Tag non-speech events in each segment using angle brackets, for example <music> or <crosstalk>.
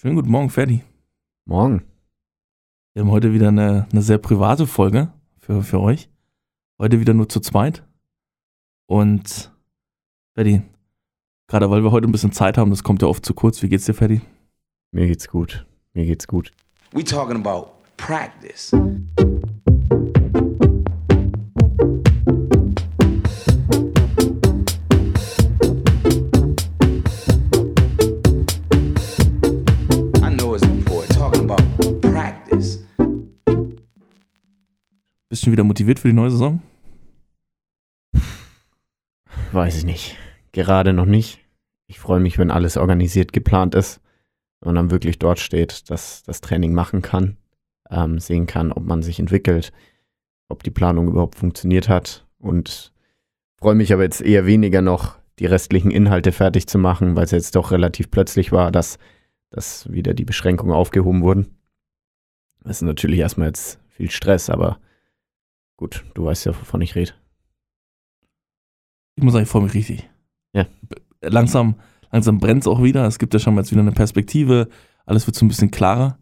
Schönen guten Morgen, Ferdi. Morgen. Wir haben heute wieder eine, eine sehr private Folge für, für euch. Heute wieder nur zu zweit. Und Ferdi, gerade weil wir heute ein bisschen Zeit haben, das kommt ja oft zu kurz. Wie geht's dir, Ferdi? Mir geht's gut. Mir geht's gut. We talking about practice. Bist du wieder motiviert für die neue Saison? Weiß ich nicht. Gerade noch nicht. Ich freue mich, wenn alles organisiert geplant ist und dann wirklich dort steht, dass das Training machen kann, ähm, sehen kann, ob man sich entwickelt, ob die Planung überhaupt funktioniert hat und freue mich aber jetzt eher weniger noch, die restlichen Inhalte fertig zu machen, weil es jetzt doch relativ plötzlich war, dass, dass wieder die Beschränkungen aufgehoben wurden. Das ist natürlich erstmal jetzt viel Stress, aber gut, du weißt ja, wovon ich rede. Ich muss sagen, ich freue mich richtig. Ja. Langsam, langsam brennt es auch wieder. Es gibt ja schon mal jetzt wieder eine Perspektive. Alles wird so ein bisschen klarer.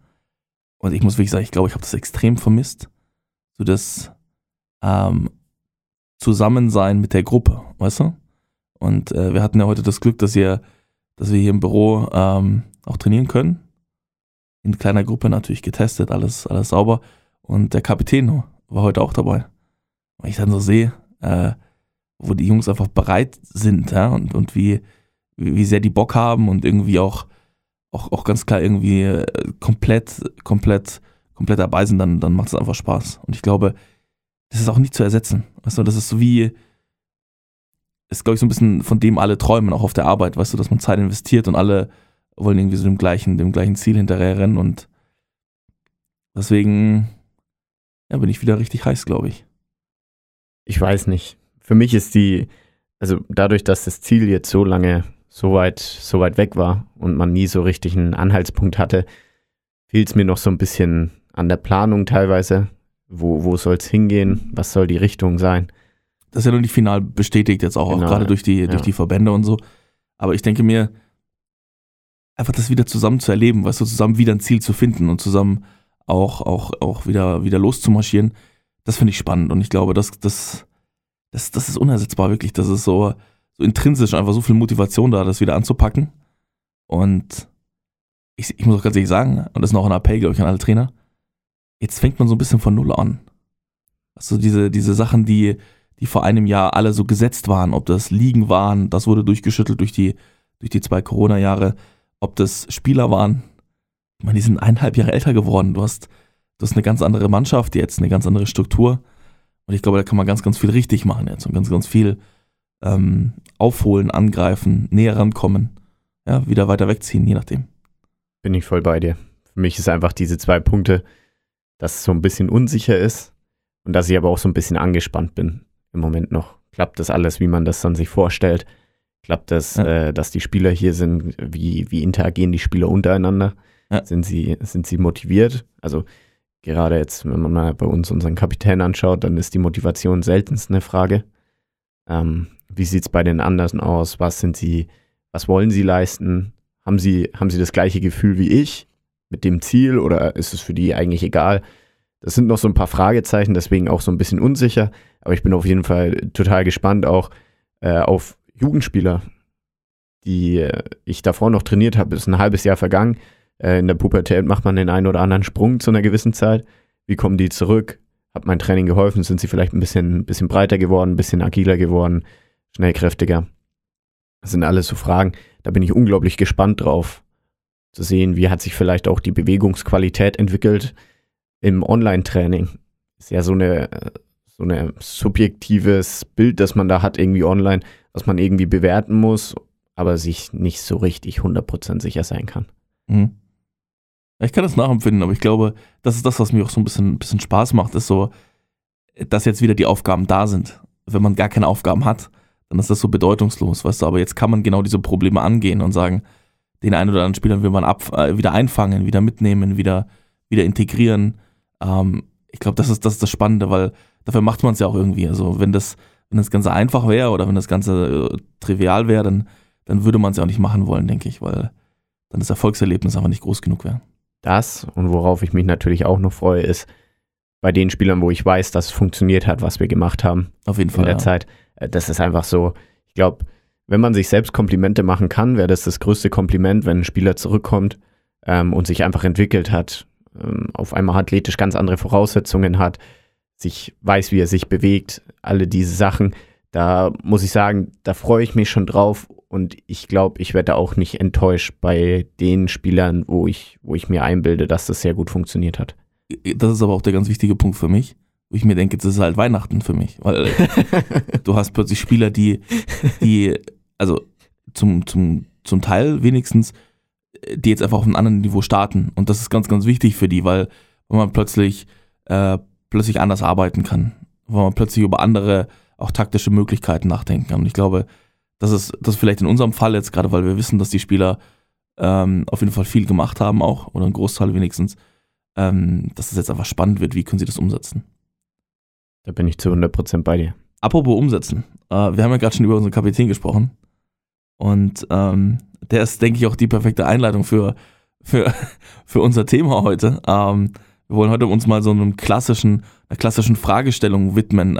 Und ich muss wirklich sagen, ich glaube, ich habe das extrem vermisst. So das ähm, Zusammensein mit der Gruppe, weißt du? Und äh, wir hatten ja heute das Glück, dass, ihr, dass wir hier im Büro ähm, auch trainieren können. In kleiner Gruppe natürlich getestet, alles, alles sauber. Und der Kapitän war heute auch dabei. Und ich dann so sehe, äh, wo die Jungs einfach bereit sind, ja, und, und wie, wie sehr die Bock haben und irgendwie auch, auch, auch ganz klar irgendwie äh, komplett, komplett, komplett dabei sind, dann, dann macht es einfach Spaß. Und ich glaube, das ist auch nicht zu ersetzen. Weißt du, das ist so wie, ist, glaube ich, so ein bisschen von dem alle träumen, auch auf der Arbeit, weißt du, dass man Zeit investiert und alle wollen irgendwie so dem gleichen, dem gleichen Ziel hinterher rennen und deswegen ja, bin ich wieder richtig heiß, glaube ich. Ich weiß nicht. Für mich ist die, also dadurch, dass das Ziel jetzt so lange so weit, so weit weg war und man nie so richtig einen Anhaltspunkt hatte, fehlt es mir noch so ein bisschen an der Planung teilweise. Wo, wo soll es hingehen? Was soll die Richtung sein? Das ist ja noch nicht final bestätigt, jetzt auch, auch Genau, gerade durch die, ja. durch die Verbände und so. Aber ich denke mir, einfach das wieder zusammen zu erleben, weißt du, zusammen wieder ein Ziel zu finden und zusammen auch, auch, auch wieder, wieder loszumarschieren, das finde ich spannend. Und ich glaube, das, das, das, das ist unersetzbar, wirklich. Das ist so, so intrinsisch einfach so viel Motivation da, das wieder anzupacken. Und ich, ich muss auch ganz ehrlich sagen, und das ist noch ein Appell, glaube ich, an alle Trainer, jetzt fängt man so ein bisschen von Null an. Also diese, diese Sachen, die, die vor einem Jahr alle so gesetzt waren, ob das Ligen waren, das wurde durchgeschüttelt durch die, durch die zwei Corona-Jahre, ob das Spieler waren. Ich meine, die sind eineinhalb Jahre älter geworden. Du hast, du hast eine ganz andere Mannschaft jetzt, eine ganz andere Struktur. Und ich glaube, da kann man ganz, ganz viel richtig machen jetzt und ganz, ganz viel ähm, aufholen, angreifen, näher rankommen, ja, wieder weiter wegziehen, je nachdem. Bin ich voll bei dir. Für mich ist einfach diese zwei Punkte, dass es so ein bisschen unsicher ist und dass ich aber auch so ein bisschen angespannt bin im Moment noch. Klappt das alles, wie man das dann sich vorstellt? Klappt das, Ja. äh, dass die Spieler hier sind? Wie, wie interagieren die Spieler untereinander? Ja. Sind, sie, sind sie motiviert? Also gerade jetzt, wenn man mal bei uns unseren Kapitän anschaut, dann ist die Motivation seltenst eine Frage. Ähm, wie sieht es bei den anderen aus? Was sind sie, was wollen sie leisten? Haben sie, haben sie das gleiche Gefühl wie ich mit dem Ziel oder ist es für die eigentlich egal? Das sind noch so ein paar Fragezeichen, deswegen auch so ein bisschen unsicher. Aber ich bin auf jeden Fall total gespannt auch äh, auf Jugendspieler, die äh, ich davor noch trainiert habe. Ist ein halbes Jahr vergangen. Äh, in der Pubertät macht man den einen oder anderen Sprung zu einer gewissen Zeit. Wie kommen die zurück? Hat mein Training geholfen? Sind sie vielleicht ein bisschen, bisschen breiter geworden, ein bisschen agiler geworden, schnellkräftiger? Das sind alles so Fragen. Da bin ich unglaublich gespannt drauf zu sehen, wie hat sich vielleicht auch die Bewegungsqualität entwickelt im Online-Training. Ist ja so eine so ein subjektives Bild, das man da hat irgendwie online, was man irgendwie bewerten muss, aber sich nicht so richtig 100% sicher sein kann. Mhm. Ich kann das nachempfinden, aber ich glaube, das ist das, was mir auch so ein bisschen, ein bisschen Spaß macht, ist so, dass jetzt wieder die Aufgaben da sind. Wenn man gar keine Aufgaben hat, dann ist das so bedeutungslos, weißt du, aber jetzt kann man genau diese Probleme angehen und sagen, den einen oder anderen Spielern will man ab, äh, wieder einfangen, wieder mitnehmen, wieder, wieder integrieren. Ähm, ich glaube, das ist, das ist das Spannende, weil dafür macht man es ja auch irgendwie. Also wenn das, wenn das Ganze einfach wäre oder wenn das Ganze äh, trivial wäre, dann, dann würde man es ja auch nicht machen wollen, denke ich, weil dann das Erfolgserlebnis einfach nicht groß genug wäre. Das und worauf ich mich natürlich auch noch freue, ist bei den Spielern, wo ich weiß, dass es funktioniert hat, was wir gemacht haben Auf jeden in Fall. der ja. Zeit. Äh, Das ist einfach so, ich glaube, wenn man sich selbst Komplimente machen kann, wäre das das größte Kompliment, wenn ein Spieler zurückkommt ähm, und sich einfach entwickelt hat, ähm, auf einmal athletisch ganz andere Voraussetzungen hat, sich weiß, wie er sich bewegt, alle diese Sachen. Da muss ich sagen, da freue ich mich schon drauf und ich glaube, ich werde auch nicht enttäuscht bei den Spielern, wo ich, wo ich mir einbilde, dass das sehr gut funktioniert hat. Das ist aber auch der ganz wichtige Punkt für mich, wo ich mir denke, das ist halt Weihnachten für mich, weil <laughs> du hast plötzlich Spieler, die, die, also zum, zum, zum Teil wenigstens, äh, die jetzt einfach auf einem anderen Niveau starten. Und das ist ganz, ganz wichtig für die, weil, weil man plötzlich, äh, plötzlich anders arbeiten kann, weil man plötzlich über andere, auch taktische Möglichkeiten nachdenken kann. Und ich glaube, das ist, das vielleicht in unserem Fall jetzt gerade, weil wir wissen, dass die Spieler ähm, auf jeden Fall viel gemacht haben auch, oder ein Großteil wenigstens, ähm, dass es jetzt einfach spannend wird, wie können sie das umsetzen. Da bin ich zu 100% bei dir. Apropos umsetzen. Äh, wir haben ja gerade schon über unseren Kapitän gesprochen. Und ähm, der ist, denke ich, auch die perfekte Einleitung für, für, <laughs> für unser Thema heute. Ähm, wir wollen heute uns mal so einem klassischen, einer klassischen Fragestellung widmen,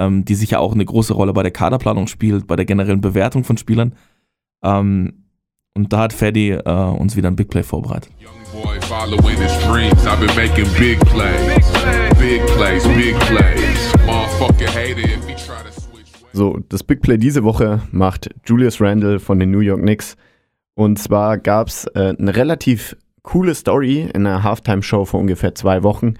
ähm, die sicher auch eine große Rolle bei der Kaderplanung spielt, bei der generellen Bewertung von Spielern. Ähm, und da hat Freddy äh, uns wieder ein Big Play vorbereitet. So, das Big Play diese Woche macht Julius Randle von den New York Knicks. Und zwar gab es äh, eine relativ coole Story in einer Halftime-Show vor ungefähr zwei Wochen.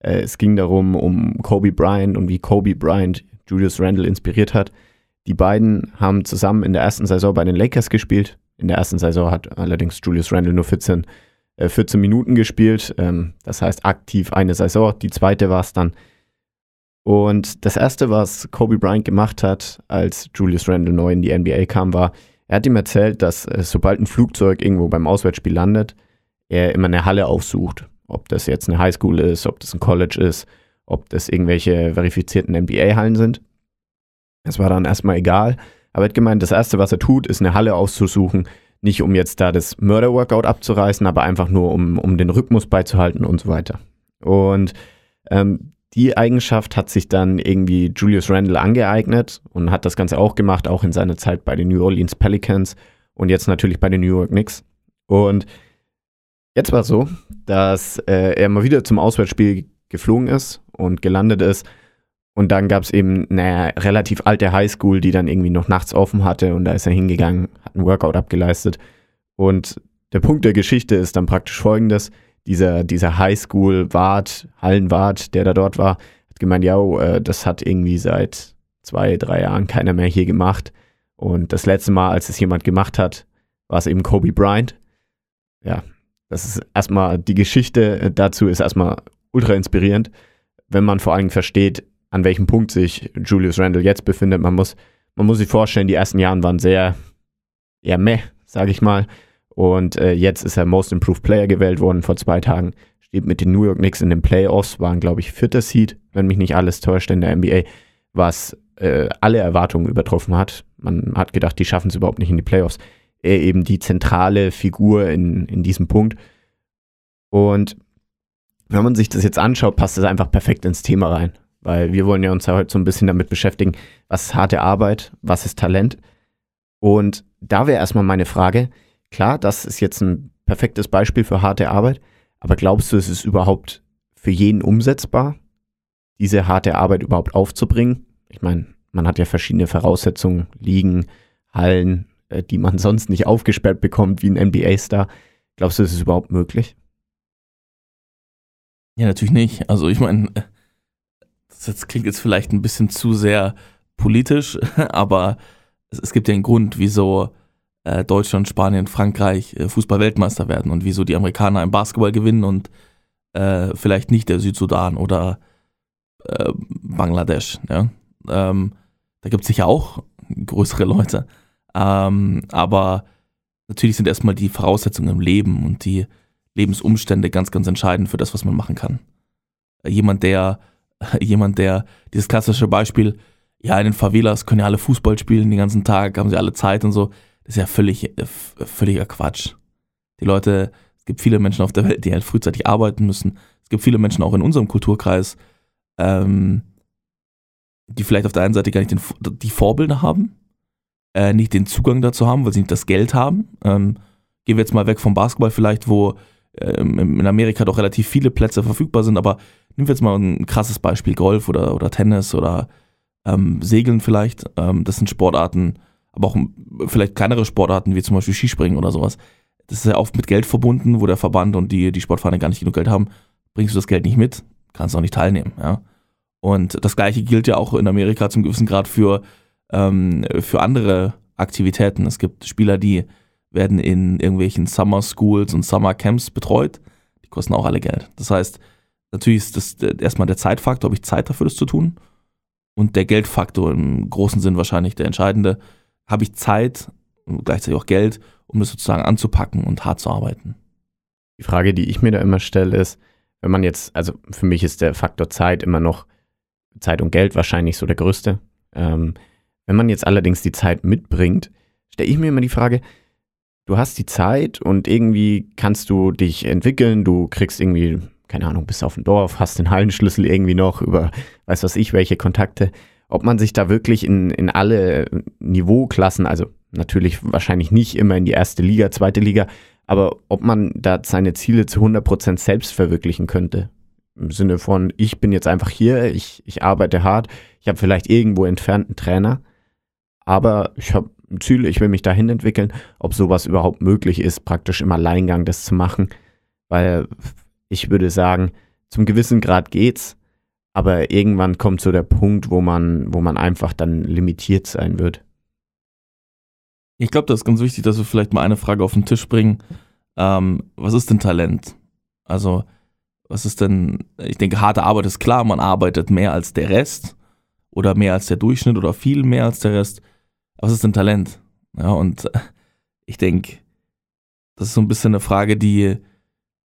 Äh, es ging darum, um Kobe Bryant und wie Kobe Bryant Julius Randle inspiriert hat. Die beiden haben zusammen in der ersten Saison bei den Lakers gespielt. In der ersten Saison hat allerdings Julius Randle nur 14, äh, 14 Minuten gespielt. Ähm, das heißt aktiv eine Saison. Die zweite war es dann. Und das erste, was Kobe Bryant gemacht hat, als Julius Randle neu in die NBA kam, war, er hat ihm erzählt, dass äh, sobald ein Flugzeug irgendwo beim Auswärtsspiel landet, er immer eine Halle aufsucht. Ob das jetzt eine Highschool ist, ob das ein College ist, ob das irgendwelche verifizierten NBA-Hallen sind. Das war dann erstmal egal. Aber er hat gemeint, das Erste, was er tut, ist eine Halle auszusuchen. Nicht um jetzt da das Murder-Workout abzureißen, aber einfach nur, um, um den Rhythmus beizuhalten und so weiter. Und ähm, die Eigenschaft hat sich dann irgendwie Julius Randle angeeignet und hat das Ganze auch gemacht, auch in seiner Zeit bei den New Orleans Pelicans und jetzt natürlich bei den New York Knicks. Und jetzt war es so, dass äh, er mal wieder zum Auswärtsspiel geflogen ist und gelandet ist. Und dann gab es eben eine relativ alte Highschool, die dann irgendwie noch nachts offen hatte. Und da ist er hingegangen, hat einen Workout abgeleistet. Und der Punkt der Geschichte ist dann praktisch folgendes. Dieser, dieser Highschool-Wart, Hallenwart, der da dort war, hat gemeint, ja, äh, das hat irgendwie seit zwei, drei Jahren keiner mehr hier gemacht. Und das letzte Mal, als es jemand gemacht hat, war es eben Kobe Bryant. Ja, das ist erstmal, die Geschichte äh, dazu ist erstmal ultra inspirierend, wenn man vor allem versteht, an welchem Punkt sich Julius Randle jetzt befindet. Man muss, man muss sich vorstellen, die ersten Jahre waren sehr, eher meh, sage ich mal. Und äh, jetzt ist er Most Improved Player gewählt worden vor zwei Tagen. Steht mit den New York Knicks in den Playoffs, waren, glaube ich, vierter Seed, wenn mich nicht alles täuscht in der NBA, was äh, alle Erwartungen übertroffen hat. Man hat gedacht, die schaffen es überhaupt nicht in die Playoffs. Er eben die zentrale Figur in, in diesem Punkt. Und wenn man sich das jetzt anschaut, passt das einfach perfekt ins Thema rein. Weil wir wollen ja uns ja heute so ein bisschen damit beschäftigen, was ist harte Arbeit, was ist Talent. Und da wäre erstmal meine Frage, klar, das ist jetzt ein perfektes Beispiel für harte Arbeit, aber glaubst du, es ist überhaupt für jeden umsetzbar, diese harte Arbeit überhaupt aufzubringen? Ich meine, man hat ja verschiedene Voraussetzungen, Ligen, Hallen, die man sonst nicht aufgesperrt bekommt wie ein NBA-Star. Glaubst du, es ist überhaupt möglich? Ja, natürlich nicht. Also ich meine, das jetzt klingt jetzt vielleicht ein bisschen zu sehr politisch, <laughs> aber es, gibt ja einen Grund, wieso äh, Deutschland, Spanien, Frankreich äh, Fußball-Weltmeister werden und wieso die Amerikaner im Basketball gewinnen und äh, vielleicht nicht der Südsudan oder äh, Bangladesch. Ja? Ähm, da gibt es sicher auch größere Leute. Ähm, aber natürlich sind erstmal die Voraussetzungen im Leben und die Lebensumstände ganz, ganz entscheidend für das, was man machen kann. Äh, Jemand, der, <laughs> jemand, der, dieses klassische Beispiel, ja, in den Favelas können ja alle Fußball spielen den ganzen Tag, haben sie alle Zeit und so, das ist ja völlig, äh, völliger Quatsch. Die Leute, es gibt viele Menschen auf der Welt, die halt frühzeitig arbeiten müssen. Es gibt viele Menschen auch in unserem Kulturkreis, ähm, die vielleicht auf der einen Seite gar nicht den, die Vorbilder haben, äh, nicht den Zugang dazu haben, weil sie nicht das Geld haben. Ähm, gehen wir jetzt mal weg vom Basketball vielleicht, wo ähm, in Amerika doch relativ viele Plätze verfügbar sind, aber nehmen wir jetzt mal ein krasses Beispiel, Golf oder, oder Tennis oder ähm, Segeln vielleicht. Ähm, das sind Sportarten, aber auch vielleicht kleinere Sportarten wie zum Beispiel Skispringen oder sowas. Das ist ja oft mit Geld verbunden, wo der Verband und die, die Sportvereine gar nicht genug Geld haben. Bringst du das Geld nicht mit, kannst auch nicht teilnehmen. Ja? Und das gleiche gilt ja auch in Amerika zum gewissen Grad für, ähm, für andere Aktivitäten. Es gibt Spieler, die werden in irgendwelchen Summer Schools und Summer Camps betreut. Die kosten auch alle Geld. Das heißt, natürlich ist das erstmal der Zeitfaktor, habe ich Zeit dafür, das zu tun. Und der Geldfaktor im großen Sinn wahrscheinlich der entscheidende. Habe ich Zeit und gleichzeitig auch Geld, um das sozusagen anzupacken und hart zu arbeiten? Die Frage, die ich mir da immer stelle, ist, wenn man jetzt, also für mich ist der Faktor Zeit immer noch Zeit und Geld wahrscheinlich so der größte. Ähm, wenn man jetzt allerdings die Zeit mitbringt, stelle ich mir immer die Frage, du hast die Zeit und irgendwie kannst du dich entwickeln, du kriegst irgendwie, keine Ahnung, bist auf dem Dorf, hast den Hallenschlüssel irgendwie noch über, weiß was ich, welche Kontakte. Ob man sich da wirklich in, in alle Niveauklassen, also natürlich wahrscheinlich nicht immer in die erste Liga, zweite Liga, aber ob man da seine Ziele zu 100% selbst verwirklichen könnte. Im Sinne von, ich bin jetzt einfach hier, ich, ich arbeite hart, ich habe vielleicht irgendwo entfernten Trainer, aber ich habe ein Ziel, ich will mich dahin entwickeln, ob sowas überhaupt möglich ist, praktisch im Alleingang das zu machen, weil ich würde sagen, zum gewissen Grad geht's, aber irgendwann kommt so der Punkt, wo man, wo man einfach dann limitiert sein wird. Ich glaube, das ist ganz wichtig, dass wir vielleicht mal eine Frage auf den Tisch bringen. Ähm, was ist denn Talent? Also, was ist denn, ich denke, harte Arbeit ist klar, man arbeitet mehr als der Rest oder mehr als der Durchschnitt oder viel mehr als der Rest. Was ist denn Talent? Ja, und <laughs> ich denke, das ist so ein bisschen eine Frage, die,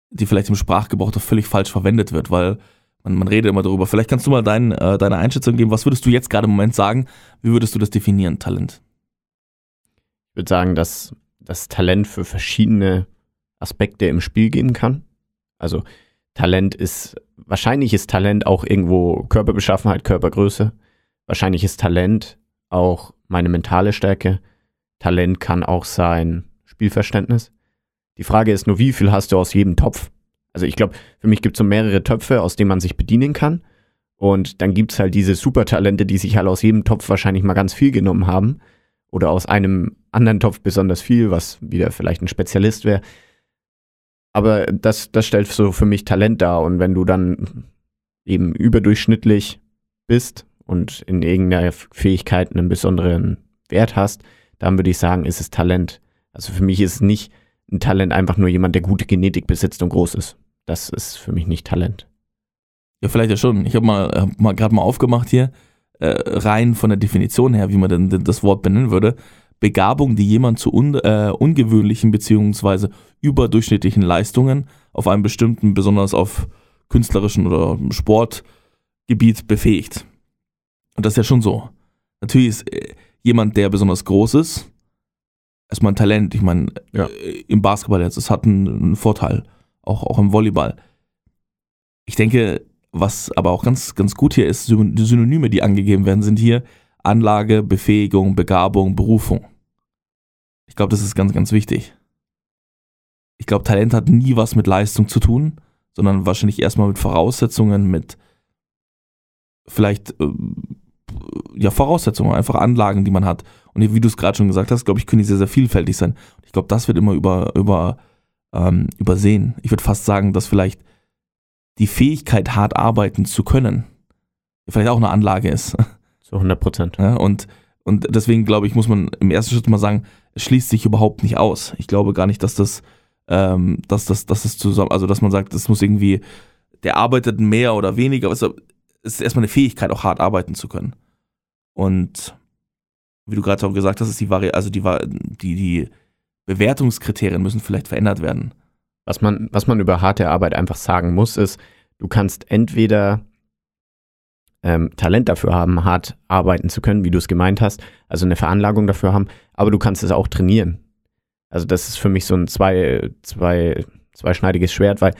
die vielleicht im Sprachgebrauch doch völlig falsch verwendet wird, weil man, man redet immer darüber. Vielleicht kannst du mal dein, äh, deine Einschätzung geben. Was würdest du jetzt gerade im Moment sagen? Wie würdest du das definieren, Talent? Ich würde sagen, dass das Talent für verschiedene Aspekte im Spiel geben kann. Also Talent ist, wahrscheinlich ist Talent auch irgendwo Körperbeschaffenheit, Körpergröße. Wahrscheinlich ist Talent auch meine mentale Stärke. Talent kann auch sein Spielverständnis. Die Frage ist nur, wie viel hast du aus jedem Topf? Also ich glaube, für mich gibt es so mehrere Töpfe, aus denen man sich bedienen kann. Und dann gibt es halt diese Supertalente, die sich halt aus jedem Topf wahrscheinlich mal ganz viel genommen haben. Oder aus einem anderen Topf besonders viel, was wieder vielleicht ein Spezialist wäre. Aber das, das stellt so für mich Talent dar. Und wenn du dann eben überdurchschnittlich bist und in irgendeiner Fähigkeit einen besonderen Wert hast, dann würde ich sagen, ist es Talent. Also für mich ist es nicht ein Talent einfach nur jemand, der gute Genetik besitzt und groß ist. Das ist für mich nicht Talent. Ja, vielleicht ja schon. Ich habe mal, hab mal gerade mal aufgemacht hier, äh, rein von der Definition her, wie man denn das Wort benennen würde. Begabung, die jemand zu un, äh, ungewöhnlichen bzw. überdurchschnittlichen Leistungen auf einem bestimmten, besonders auf künstlerischen oder Sportgebiet befähigt. Und das ist ja schon so. Natürlich ist äh, jemand, der besonders groß ist, erstmal ein Talent. Ich meine, ja. Äh, im Basketball jetzt, das hat einen, einen Vorteil. Auch, auch im Volleyball. Ich denke, was aber auch ganz, ganz gut hier ist, die Synonyme, die angegeben werden, sind hier Anlage, Befähigung, Begabung, Berufung. Ich glaube, das ist ganz, ganz wichtig. Ich glaube, Talent hat nie was mit Leistung zu tun, sondern wahrscheinlich erstmal mit Voraussetzungen, mit vielleicht äh, ja, Voraussetzungen, einfach Anlagen, die man hat. Und wie du es gerade schon gesagt hast, glaube ich, können die sehr, sehr vielfältig sein. Ich glaube, das wird immer über, über, ähm, übersehen. Ich würde fast sagen, dass vielleicht die Fähigkeit, hart arbeiten zu können, vielleicht auch eine Anlage ist. <laughs> Zu 100 Prozent. Ja, und, und deswegen glaube ich, muss man im ersten Schritt mal sagen, es schließt sich überhaupt nicht aus. Ich glaube gar nicht, dass das, ähm, dass das, dass das zusammen, also dass man sagt, das muss irgendwie, der arbeitet mehr oder weniger. Also, es ist erstmal eine Fähigkeit, auch hart arbeiten zu können. Und wie du gerade auch gesagt hast, ist die Vari also die, die, die Bewertungskriterien müssen vielleicht verändert werden. Was man, was man über harte Arbeit einfach sagen muss, ist, du kannst entweder ähm, Talent dafür haben, hart arbeiten zu können, wie du es gemeint hast, also eine Veranlagung dafür haben, aber du kannst es auch trainieren. Also das ist für mich so ein zwei, zwei, zweischneidiges Schwert, weil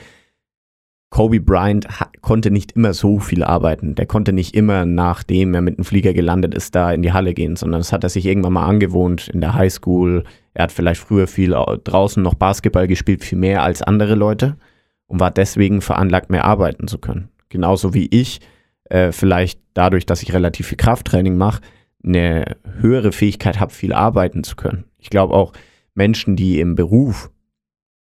Kobe Bryant konnte nicht immer so viel arbeiten. Der konnte nicht immer, nachdem er mit dem Flieger gelandet ist, da in die Halle gehen, sondern das hat er sich irgendwann mal angewohnt in der Highschool. Er hat vielleicht früher viel au- draußen noch Basketball gespielt, viel mehr als andere Leute und war deswegen veranlagt, mehr arbeiten zu können. Genauso wie ich, äh, vielleicht dadurch, dass ich relativ viel Krafttraining mache, eine höhere Fähigkeit habe, viel arbeiten zu können. Ich glaube auch Menschen, die im Beruf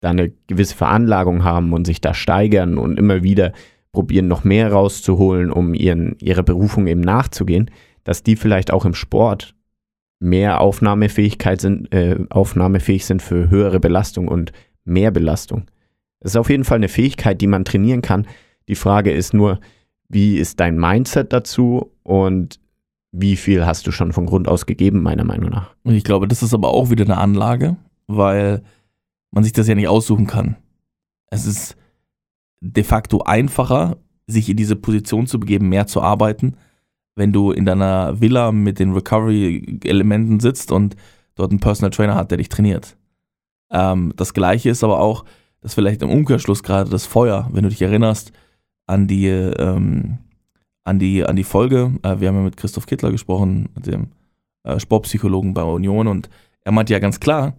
da eine gewisse Veranlagung haben und sich da steigern und immer wieder probieren, noch mehr rauszuholen, um ihren, ihrer Berufung eben nachzugehen, dass die vielleicht auch im Sport mehr Aufnahmefähigkeit sind, äh, aufnahmefähig sind für höhere Belastung und mehr Belastung. Das ist auf jeden Fall eine Fähigkeit, die man trainieren kann. Die Frage ist nur, wie ist dein Mindset dazu und wie viel hast du schon von Grund aus gegeben, meiner Meinung nach. Und ich glaube, das ist aber auch wieder eine Anlage, weil man sich das ja nicht aussuchen kann. Es ist de facto einfacher, sich in diese Position zu begeben, mehr zu arbeiten, wenn du in deiner Villa mit den Recovery-Elementen sitzt und dort einen Personal Trainer hat, der dich trainiert. Ähm, das gleiche ist aber auch, dass vielleicht im Umkehrschluss gerade das Feuer, wenn du dich erinnerst an die, ähm, an die, an die Folge, äh, wir haben ja mit Christoph Kittler gesprochen, dem äh, Sportpsychologen bei Union und er meinte ja ganz klar,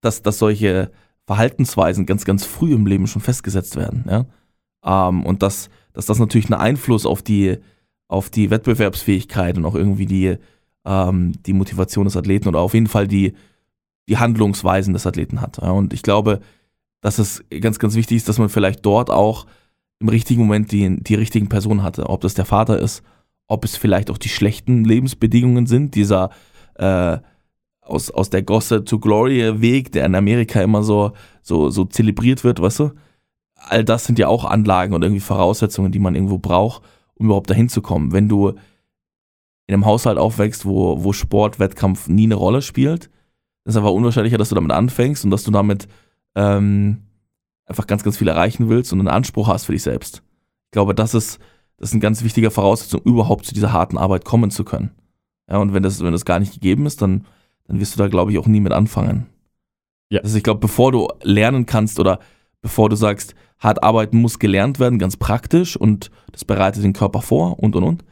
dass, dass solche Verhaltensweisen ganz, ganz früh im Leben schon festgesetzt werden. Ja? Ähm, und dass, dass das natürlich einen Einfluss auf die, auf die Wettbewerbsfähigkeit und auch irgendwie die, ähm, die Motivation des Athleten oder auf jeden Fall die, die Handlungsweisen des Athleten hat. Ja? Und ich glaube, dass es ganz, ganz wichtig ist, dass man vielleicht dort auch im richtigen Moment die, die richtigen Personen hatte. Ob das der Vater ist, ob es vielleicht auch die schlechten Lebensbedingungen sind, dieser äh, aus, aus der Gosse to Glory Weg, der in Amerika immer so, so, so zelebriert wird, weißt du? All das sind ja auch Anlagen und irgendwie Voraussetzungen, die man irgendwo braucht, um überhaupt dahin zu kommen. Wenn du in einem Haushalt aufwächst, wo, wo Sport, Wettkampf nie eine Rolle spielt, ist es einfach unwahrscheinlicher, dass du damit anfängst und dass du damit ähm, einfach ganz, ganz viel erreichen willst und einen Anspruch hast für dich selbst. Ich glaube, das ist, das ist ein ganz wichtiger Voraussetzung, überhaupt zu dieser harten Arbeit kommen zu können. Ja, und wenn das, wenn das gar nicht gegeben ist, dann, dann wirst du da, glaube ich, auch nie mit anfangen. Ja. Also ich glaube, bevor du lernen kannst oder bevor du sagst, hart arbeiten muss gelernt werden, ganz praktisch und das bereitet den Körper vor und und und,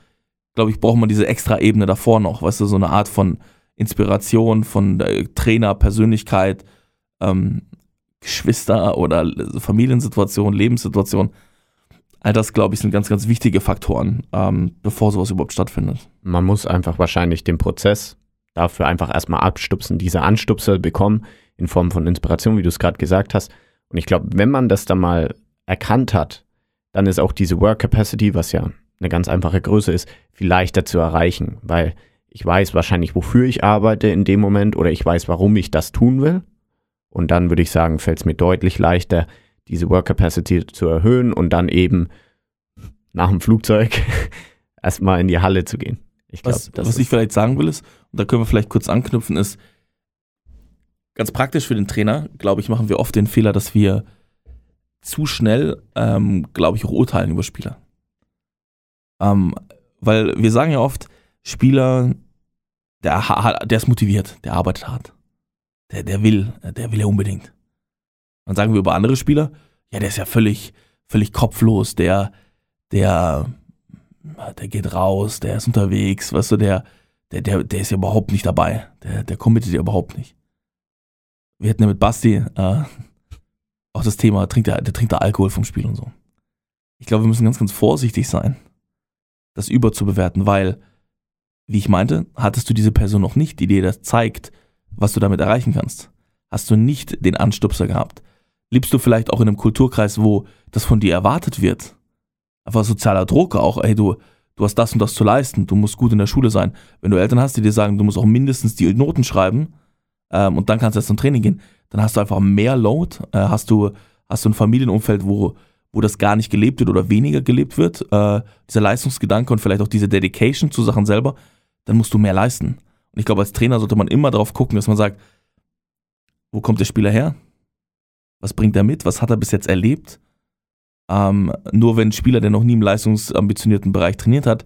glaube ich, braucht man diese extra Ebene davor noch, weißt du, so eine Art von Inspiration, von äh, Trainer, Persönlichkeit, ähm, Geschwister oder Familiensituation, Lebenssituation. All das, glaube ich, sind ganz, ganz wichtige Faktoren, ähm, bevor sowas überhaupt stattfindet. Man muss einfach wahrscheinlich den Prozess dafür einfach erstmal abstupsen, diese Anstupser bekommen in Form von Inspiration, wie du es gerade gesagt hast. Und ich glaube, wenn man das dann mal erkannt hat, dann ist auch diese Work Capacity, was ja eine ganz einfache Größe ist, viel leichter zu erreichen, weil ich weiß wahrscheinlich, wofür ich arbeite in dem Moment oder ich weiß, warum ich das tun will. Und dann würde ich sagen, fällt es mir deutlich leichter, diese Work Capacity zu erhöhen und dann eben nach dem Flugzeug <laughs> erstmal in die Halle zu gehen. Ich glaube, Was, das was ich vielleicht sagen will ist, da können wir vielleicht kurz anknüpfen, ist, ganz praktisch für den Trainer, glaube ich, machen wir oft den Fehler, dass wir zu schnell, ähm, glaube ich, auch urteilen über Spieler. Ähm, weil wir sagen ja oft, Spieler, der, der ist motiviert, der arbeitet hart. Der, der will, der will ja unbedingt. Dann sagen wir über andere Spieler, ja, der ist ja völlig, völlig kopflos, der, der, der geht raus, der ist unterwegs, weißt du, der, der, der, der ist ja überhaupt nicht dabei. Der, der committet ja überhaupt nicht. Wir hatten ja mit Basti äh, auch das Thema, trinkt der, der trinkt da Alkohol vom Spiel und so. Ich glaube, wir müssen ganz, ganz vorsichtig sein, das überzubewerten, weil, wie ich meinte, hattest du diese Person noch nicht, die dir das zeigt, was du damit erreichen kannst. Hast du nicht den Anstupser gehabt. Lebst du vielleicht auch in einem Kulturkreis, wo das von dir erwartet wird? Einfach sozialer Druck auch, ey, du, du hast das und das zu leisten, du musst gut in der Schule sein. Wenn du Eltern hast, die dir sagen, du musst auch mindestens die Noten schreiben ähm, und dann kannst du erst zum Training gehen, dann hast du einfach mehr Load, äh, hast, du, hast du ein Familienumfeld, wo, wo das gar nicht gelebt wird oder weniger gelebt wird, äh, dieser Leistungsgedanke und vielleicht auch diese Dedication zu Sachen selber, dann musst du mehr leisten. Und ich glaube, als Trainer sollte man immer darauf gucken, dass man sagt, wo kommt der Spieler her? Was bringt er mit? Was hat er bis jetzt erlebt? Ähm, nur wenn ein Spieler, der noch nie im leistungsambitionierten Bereich trainiert hat,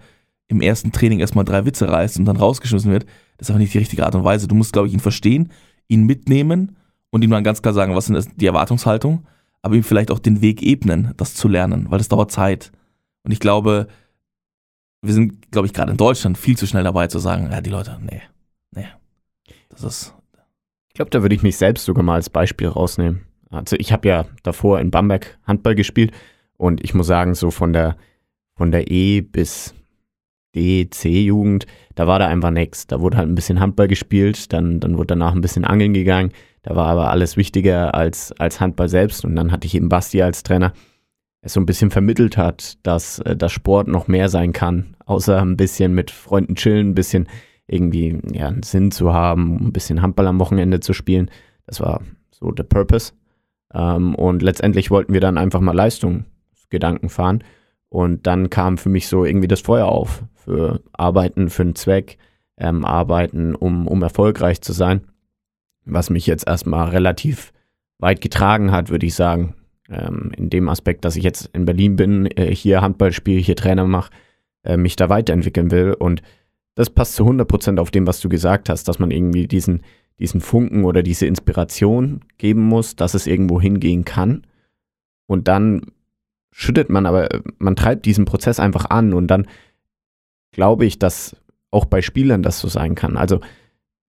im ersten Training erstmal drei Witze reißt und dann rausgeschmissen wird, das ist einfach nicht die richtige Art und Weise. Du musst, glaube ich, ihn verstehen, ihn mitnehmen und ihm dann ganz klar sagen, was sind die Erwartungshaltung, aber ihm vielleicht auch den Weg ebnen, das zu lernen, weil das dauert Zeit. Und ich glaube, wir sind, glaube ich, gerade in Deutschland viel zu schnell dabei zu sagen, ja, die Leute, nee, nee, das ist. Ich glaube, da würde ich mich selbst sogar mal als Beispiel rausnehmen. Also ich habe ja davor in Bamberg Handball gespielt und ich muss sagen, so von der, von der E bis D, C-Jugend, da war da einfach nichts. Da wurde halt ein bisschen Handball gespielt, dann, dann wurde danach ein bisschen Angeln gegangen. Da war aber alles wichtiger als, als Handball selbst. Und dann hatte ich eben Basti als Trainer, der so ein bisschen vermittelt hat, dass, äh, dass Sport noch mehr sein kann, außer ein bisschen mit Freunden chillen, ein bisschen irgendwie ja, einen Sinn zu haben, ein bisschen Handball am Wochenende zu spielen. Das war so der Purpose. Ähm, und letztendlich wollten wir dann einfach mal Leistungsgedanken fahren. Und dann kam für mich so irgendwie das Feuer auf für Arbeiten, für einen Zweck, ähm, Arbeiten, um, um erfolgreich zu sein. Was mich jetzt erstmal relativ weit getragen hat, würde ich sagen. Ähm, in dem Aspekt, dass ich jetzt in Berlin bin, äh, hier Handball spiele, hier Trainer mache, äh, mich da weiterentwickeln will. Und das passt zu 100 Prozent auf dem, was du gesagt hast, dass man irgendwie diesen, diesen Funken oder diese Inspiration geben muss, dass es irgendwo hingehen kann. Und dann schüttet man aber, man treibt diesen Prozess einfach an und dann glaube ich, dass auch bei Spielern das so sein kann. Also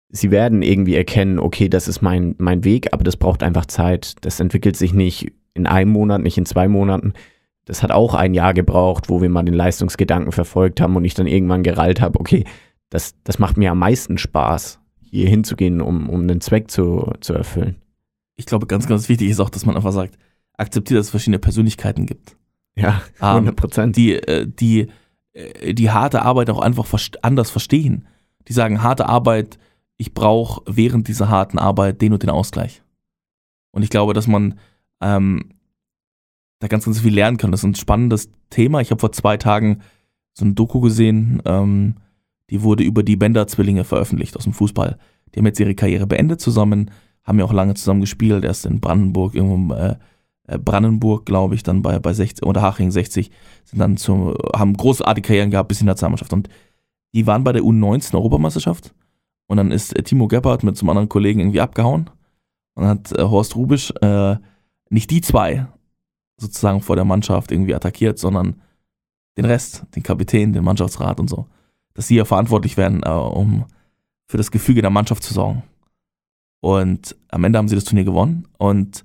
sie werden irgendwie erkennen, okay, das ist mein, mein Weg, aber das braucht einfach Zeit. Das entwickelt sich nicht in einem Monat, nicht in zwei Monaten. Das hat auch ein Jahr gebraucht, wo wir mal den Leistungsgedanken verfolgt haben und ich dann irgendwann gerallt habe, okay, das, das macht mir am meisten Spaß, hier hinzugehen, um, um einen Zweck zu, zu erfüllen. Ich glaube, ganz, ganz wichtig ist auch, dass man einfach sagt, akzeptiert, dass es verschiedene Persönlichkeiten gibt. Ja, 100 Prozent. Die, äh, die, äh, die harte Arbeit auch einfach anders verstehen. Die sagen, harte Arbeit, ich brauche während dieser harten Arbeit den und den Ausgleich. Und ich glaube, dass man ähm, da ganz, ganz viel lernen kann. Das ist ein spannendes Thema. Ich habe vor zwei Tagen so ein Doku gesehen, ähm, die wurde über die Bender-Zwillinge veröffentlicht aus dem Fußball. Die haben jetzt ihre Karriere beendet zusammen, haben ja auch lange zusammen gespielt, erst in Brandenburg, irgendwo äh, äh Brandenburg, glaube ich, dann bei, bei 60 oder Haching 60, sind dann zu, haben großartige Karrieren gehabt bis in der Nationalmannschaft. Und die waren bei der U19 Europameisterschaft und dann ist äh, Timo Gebhardt mit zum anderen Kollegen irgendwie abgehauen und dann hat äh, Horst Rubisch äh, nicht die zwei sozusagen vor der Mannschaft irgendwie attackiert, sondern den Rest, den Kapitän, den Mannschaftsrat und so dass sie ja verantwortlich werden, äh, um für das Gefüge der Mannschaft zu sorgen. Und am Ende haben sie das Turnier gewonnen. Und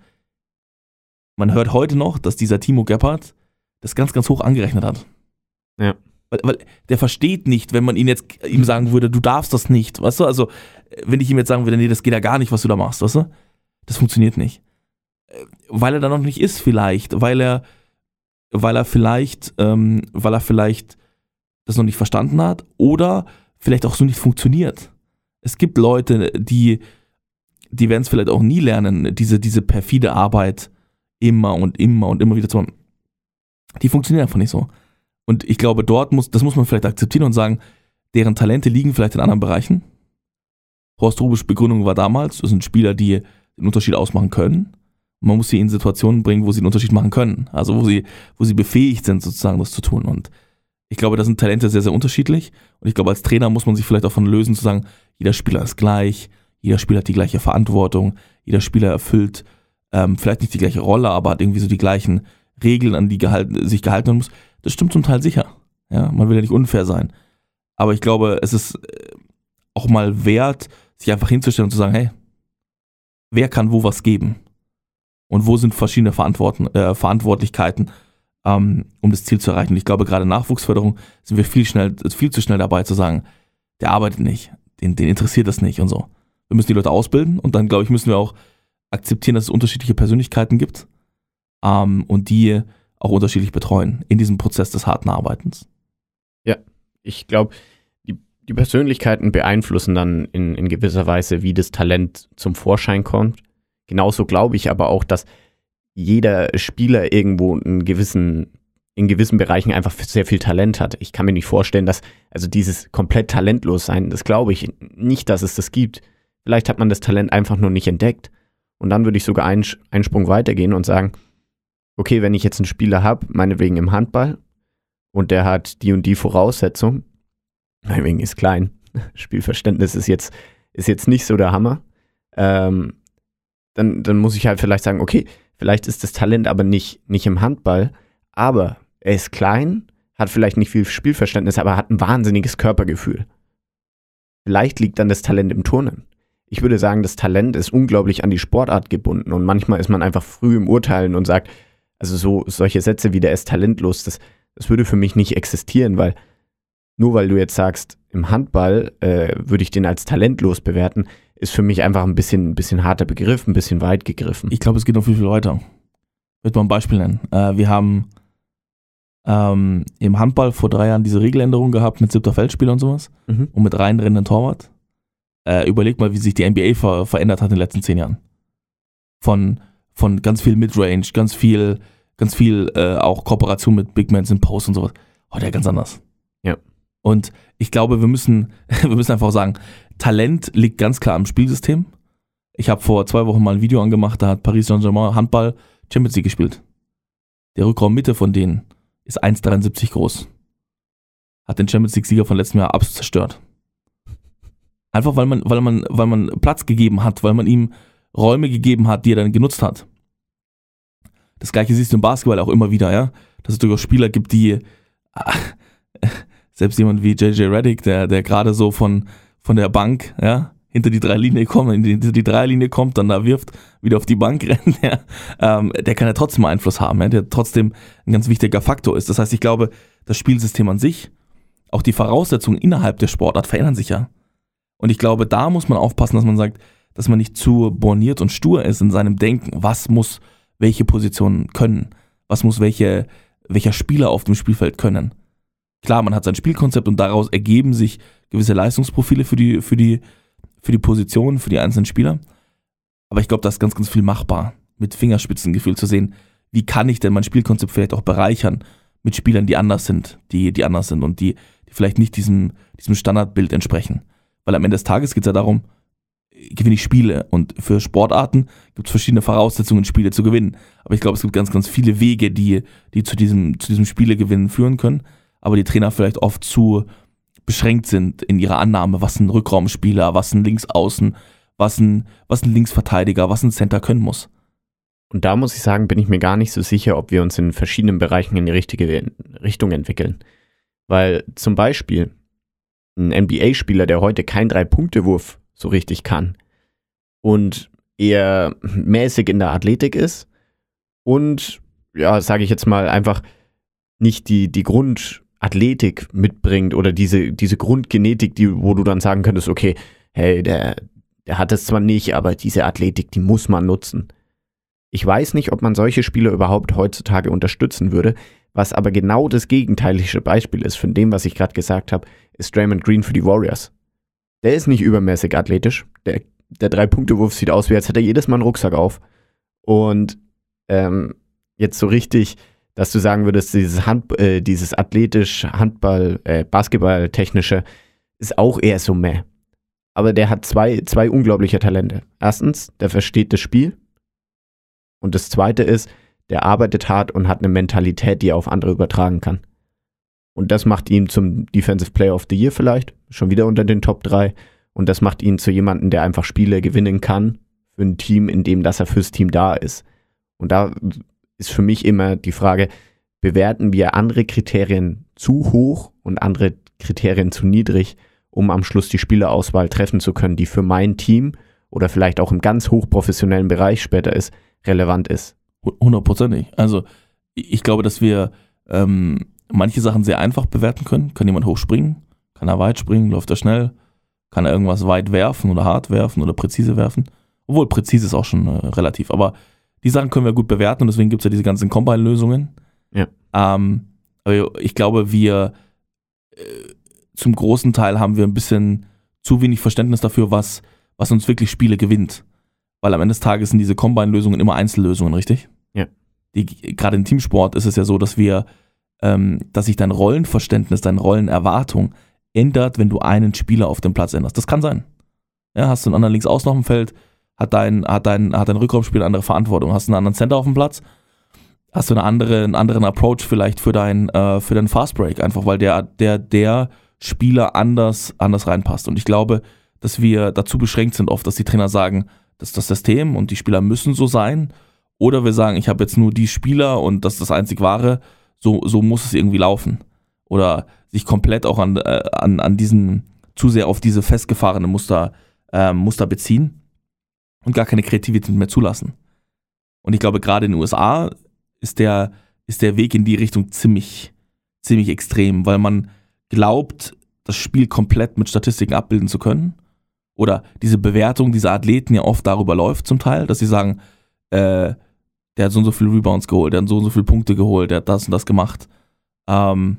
man hört heute noch, dass dieser Timo Gebhardt das ganz, ganz hoch angerechnet hat. Ja. Weil, weil der versteht nicht, wenn man ihn jetzt ihm sagen würde, du darfst das nicht, weißt du? Also, wenn ich ihm jetzt sagen würde, nee, das geht ja gar nicht, was du da machst, weißt du? Das funktioniert nicht. Weil er da noch nicht ist, vielleicht, weil er, weil er vielleicht, ähm, weil er vielleicht das noch nicht verstanden hat oder vielleicht auch so nicht funktioniert. Es gibt Leute, die, die werden es vielleicht auch nie lernen, diese, diese perfide Arbeit immer und immer und immer wieder zu machen. Die funktionieren einfach nicht so. Und ich glaube, dort muss, das muss man vielleicht akzeptieren und sagen, deren Talente liegen vielleicht in anderen Bereichen. Horst Rubisch Begründung war damals, das sind Spieler, die den Unterschied ausmachen können. man muss sie in Situationen bringen, wo sie den Unterschied machen können. Also wo sie, wo sie befähigt sind, sozusagen das zu tun. Und ich glaube, da sind Talente sehr, sehr unterschiedlich. Und ich glaube, als Trainer muss man sich vielleicht davon lösen, zu sagen, jeder Spieler ist gleich, jeder Spieler hat die gleiche Verantwortung, jeder Spieler erfüllt ähm, vielleicht nicht die gleiche Rolle, aber hat irgendwie so die gleichen Regeln, an die gehalten, sich gehalten muss. Das stimmt zum Teil sicher. Ja, man will ja nicht unfair sein. Aber ich glaube, es ist äh, auch mal wert, sich einfach hinzustellen und zu sagen, hey, wer kann wo was geben? Und wo sind verschiedene Verantworten, äh, Verantwortlichkeiten um das Ziel zu erreichen. ich glaube, gerade Nachwuchsförderung sind wir viel, schnell, viel zu schnell dabei zu sagen, der arbeitet nicht, den, den interessiert das nicht und so. Wir müssen die Leute ausbilden und dann, glaube ich, müssen wir auch akzeptieren, dass es unterschiedliche Persönlichkeiten gibt ähm, und die auch unterschiedlich betreuen in diesem Prozess des harten Arbeitens. Ja, ich glaube, die, die Persönlichkeiten beeinflussen dann in, in gewisser Weise, wie das Talent zum Vorschein kommt. Genauso glaube ich aber auch, dass jeder Spieler irgendwo einen gewissen, in gewissen Bereichen einfach sehr viel Talent hat. Ich kann mir nicht vorstellen, dass, also dieses komplett talentlos sein, das glaube ich nicht, dass es das gibt. Vielleicht hat man das Talent einfach nur nicht entdeckt. Und dann würde ich sogar einen, einen Sprung weitergehen und sagen, okay, wenn ich jetzt einen Spieler habe, meinetwegen im Handball, und der hat die und die Voraussetzung, meinetwegen ist klein, <laughs> Spielverständnis ist jetzt, ist jetzt nicht so der Hammer, ähm, dann, dann muss ich halt vielleicht sagen, okay, vielleicht ist das Talent aber nicht, nicht im Handball, aber er ist klein, hat vielleicht nicht viel Spielverständnis, aber hat ein wahnsinniges Körpergefühl. Vielleicht liegt dann das Talent im Turnen. Ich würde sagen, das Talent ist unglaublich an die Sportart gebunden und manchmal ist man einfach früh im Urteilen und sagt, also so solche Sätze wie der ist talentlos, das, das würde für mich nicht existieren, weil nur weil du jetzt sagst, im Handball äh, würde ich den als talentlos bewerten, ist für mich einfach ein bisschen, ein bisschen harter Begriff, ein bisschen weit gegriffen. Ich glaube, es geht noch viel, viel weiter. Ich möchte mal ein Beispiel nennen. Äh, wir haben ähm, im Handball vor drei Jahren diese Regeländerung gehabt mit siebter Feldspieler und sowas Mhm. und mit reinrennenden Torwart. Äh, überleg mal, wie sich die NBA ver verändert hat in den letzten zehn Jahren. Von, von ganz viel Midrange, ganz viel, ganz viel äh, auch Kooperation mit Big Mans in Post und sowas. Heute ja ganz anders. Ja. Und ich glaube, wir müssen, <laughs> wir müssen einfach sagen, Talent liegt ganz klar im Spielsystem. Ich habe vor zwei Wochen mal ein Video angemacht, da hat Paris Saint-Germain Handball Champions League gespielt. Der Rückraum Mitte von denen ist 1,73 groß. Hat den Champions League-Sieger von letztem Jahr absolut zerstört. Einfach weil man, weil man, weil man Platz gegeben hat, weil man ihm Räume gegeben hat, die er dann genutzt hat. Das gleiche siehst du im Basketball auch immer wieder, ja. Dass es durchaus Spieler gibt, die ah, <laughs> selbst jemand wie JJ Reddick, der, der gerade so von, von der Bank, ja, hinter die drei Linie kommt, in die, hinter die Dreilinie kommt, dann da wirft, wieder auf die Bank <laughs> rennt, ja, ähm, der kann ja trotzdem Einfluss haben, ja, der trotzdem ein ganz wichtiger Faktor ist. Das heißt, ich glaube, das Spielsystem an sich, auch die Voraussetzungen innerhalb der Sportart verändern sich ja. Und ich glaube, da muss man aufpassen, dass man sagt, dass man nicht zu borniert und stur ist in seinem Denken, was muss welche Positionen können, was muss welche, welcher Spieler auf dem Spielfeld können. Klar, man hat sein Spielkonzept und daraus ergeben sich gewisse Leistungsprofile für die, für die, für die Positionen, für die einzelnen Spieler. Aber ich glaube, da ist ganz, ganz viel machbar, mit Fingerspitzengefühl zu sehen, wie kann ich denn mein Spielkonzept vielleicht auch bereichern mit Spielern, die anders sind, die, die anders sind und die, die vielleicht nicht diesem, diesem Standardbild entsprechen. Weil am Ende des Tages geht es ja darum, gewinne ich Spiele. Und für Sportarten gibt es verschiedene Voraussetzungen, Spiele zu gewinnen. Aber ich glaube, es gibt ganz, ganz viele Wege, die, die zu diesem, zu diesem Spielegewinnen führen können. Aber die Trainer vielleicht oft zu beschränkt sind in ihrer Annahme, was ein Rückraumspieler, was ein Linksaußen, was ein, was ein Linksverteidiger, was ein Center können muss. Und da muss ich sagen, bin ich mir gar nicht so sicher, ob wir uns in verschiedenen Bereichen in die richtige Richtung entwickeln. Weil zum Beispiel ein NBA-Spieler, der heute keinen Drei-Punkte-Wurf so richtig kann und eher mäßig in der Athletik ist und, ja, sage ich jetzt mal, einfach nicht die, die Grundathletik mitbringt oder diese, diese Grundgenetik, die, wo du dann sagen könntest, okay, hey, der, der hat es zwar nicht, aber diese Athletik, die muss man nutzen. Ich weiß nicht, ob man solche Spieler überhaupt heutzutage unterstützen würde, was aber genau das gegenteilige Beispiel ist von dem, was ich gerade gesagt habe, ist Draymond Green für die Warriors. Der ist nicht übermäßig athletisch. Der, der Drei-Punkte-Wurf sieht aus, wie als hätte er jedes Mal einen Rucksack auf. Und ähm, jetzt so richtig, dass du sagen würdest, dieses, Hand, äh, dieses athletisch, Handball, äh, Basketball-technische ist auch eher so meh. Aber der hat zwei, zwei unglaubliche Talente. Erstens, der versteht das Spiel. Und das zweite ist, der arbeitet hart und hat eine Mentalität, die er auf andere übertragen kann. Und das macht ihn zum Defensive Player of the Year vielleicht, schon wieder unter den Top 3. Und das macht ihn zu jemandem, der einfach Spiele gewinnen kann für ein Team, in dem dass er fürs Team da ist. Und da ist für mich immer die Frage, bewerten wir andere Kriterien zu hoch und andere Kriterien zu niedrig, um am Schluss die Spielerauswahl treffen zu können, die für mein Team oder vielleicht auch im ganz hochprofessionellen Bereich später ist, relevant ist. Hundertprozentig. Also ich glaube, dass wir ähm, manche Sachen sehr einfach bewerten können. Kann jemand hoch springen? Kann er weit springen? Läuft er schnell? Kann er irgendwas weit werfen oder hart werfen oder präzise werfen? Obwohl präzise ist auch schon äh, relativ. Aber die Sachen können wir gut bewerten und deswegen gibt es ja diese ganzen Combine-Lösungen. Ja. Ähm, aber ich glaube, wir äh, zum großen Teil haben wir ein bisschen zu wenig Verständnis dafür, was, was uns wirklich Spiele gewinnt. Weil am Ende des Tages sind diese Combine-Lösungen immer Einzellösungen, richtig? Ja. Gerade im Teamsport ist es ja so, dass wir, ähm, dass sich dein Rollenverständnis, deine Rollenerwartung ändert, wenn du einen Spieler auf dem Platz änderst. Das kann sein. Ja, hast du einen anderen links außen auf dem Feld, hat dein, hat dein, hat dein Rückraumspieler eine andere Verantwortung. Hast du einen anderen Center auf dem Platz, hast du eine andere, einen anderen Approach vielleicht für dein, äh, für deinen Fastbreak, einfach weil der, der, der Spieler anders, anders reinpasst. Und ich glaube, dass wir dazu beschränkt sind oft, dass die Trainer sagen, das ist das System und die Spieler müssen so sein. Oder wir sagen, ich habe jetzt nur die Spieler und das ist das einzig wahre, so, so muss es irgendwie laufen. Oder sich komplett auch an, äh, an, an diesen, zu sehr auf diese festgefahrene Muster, äh, Muster beziehen und gar keine Kreativität mehr zulassen. Und ich glaube, gerade in den USA ist der, ist der Weg in die Richtung ziemlich, ziemlich extrem, weil man glaubt, das Spiel komplett mit Statistiken abbilden zu können. Oder diese Bewertung dieser Athleten ja oft darüber läuft zum Teil, dass sie sagen, äh, der hat so und so viele Rebounds geholt, der hat so und so viele Punkte geholt, der hat das und das gemacht. Ähm,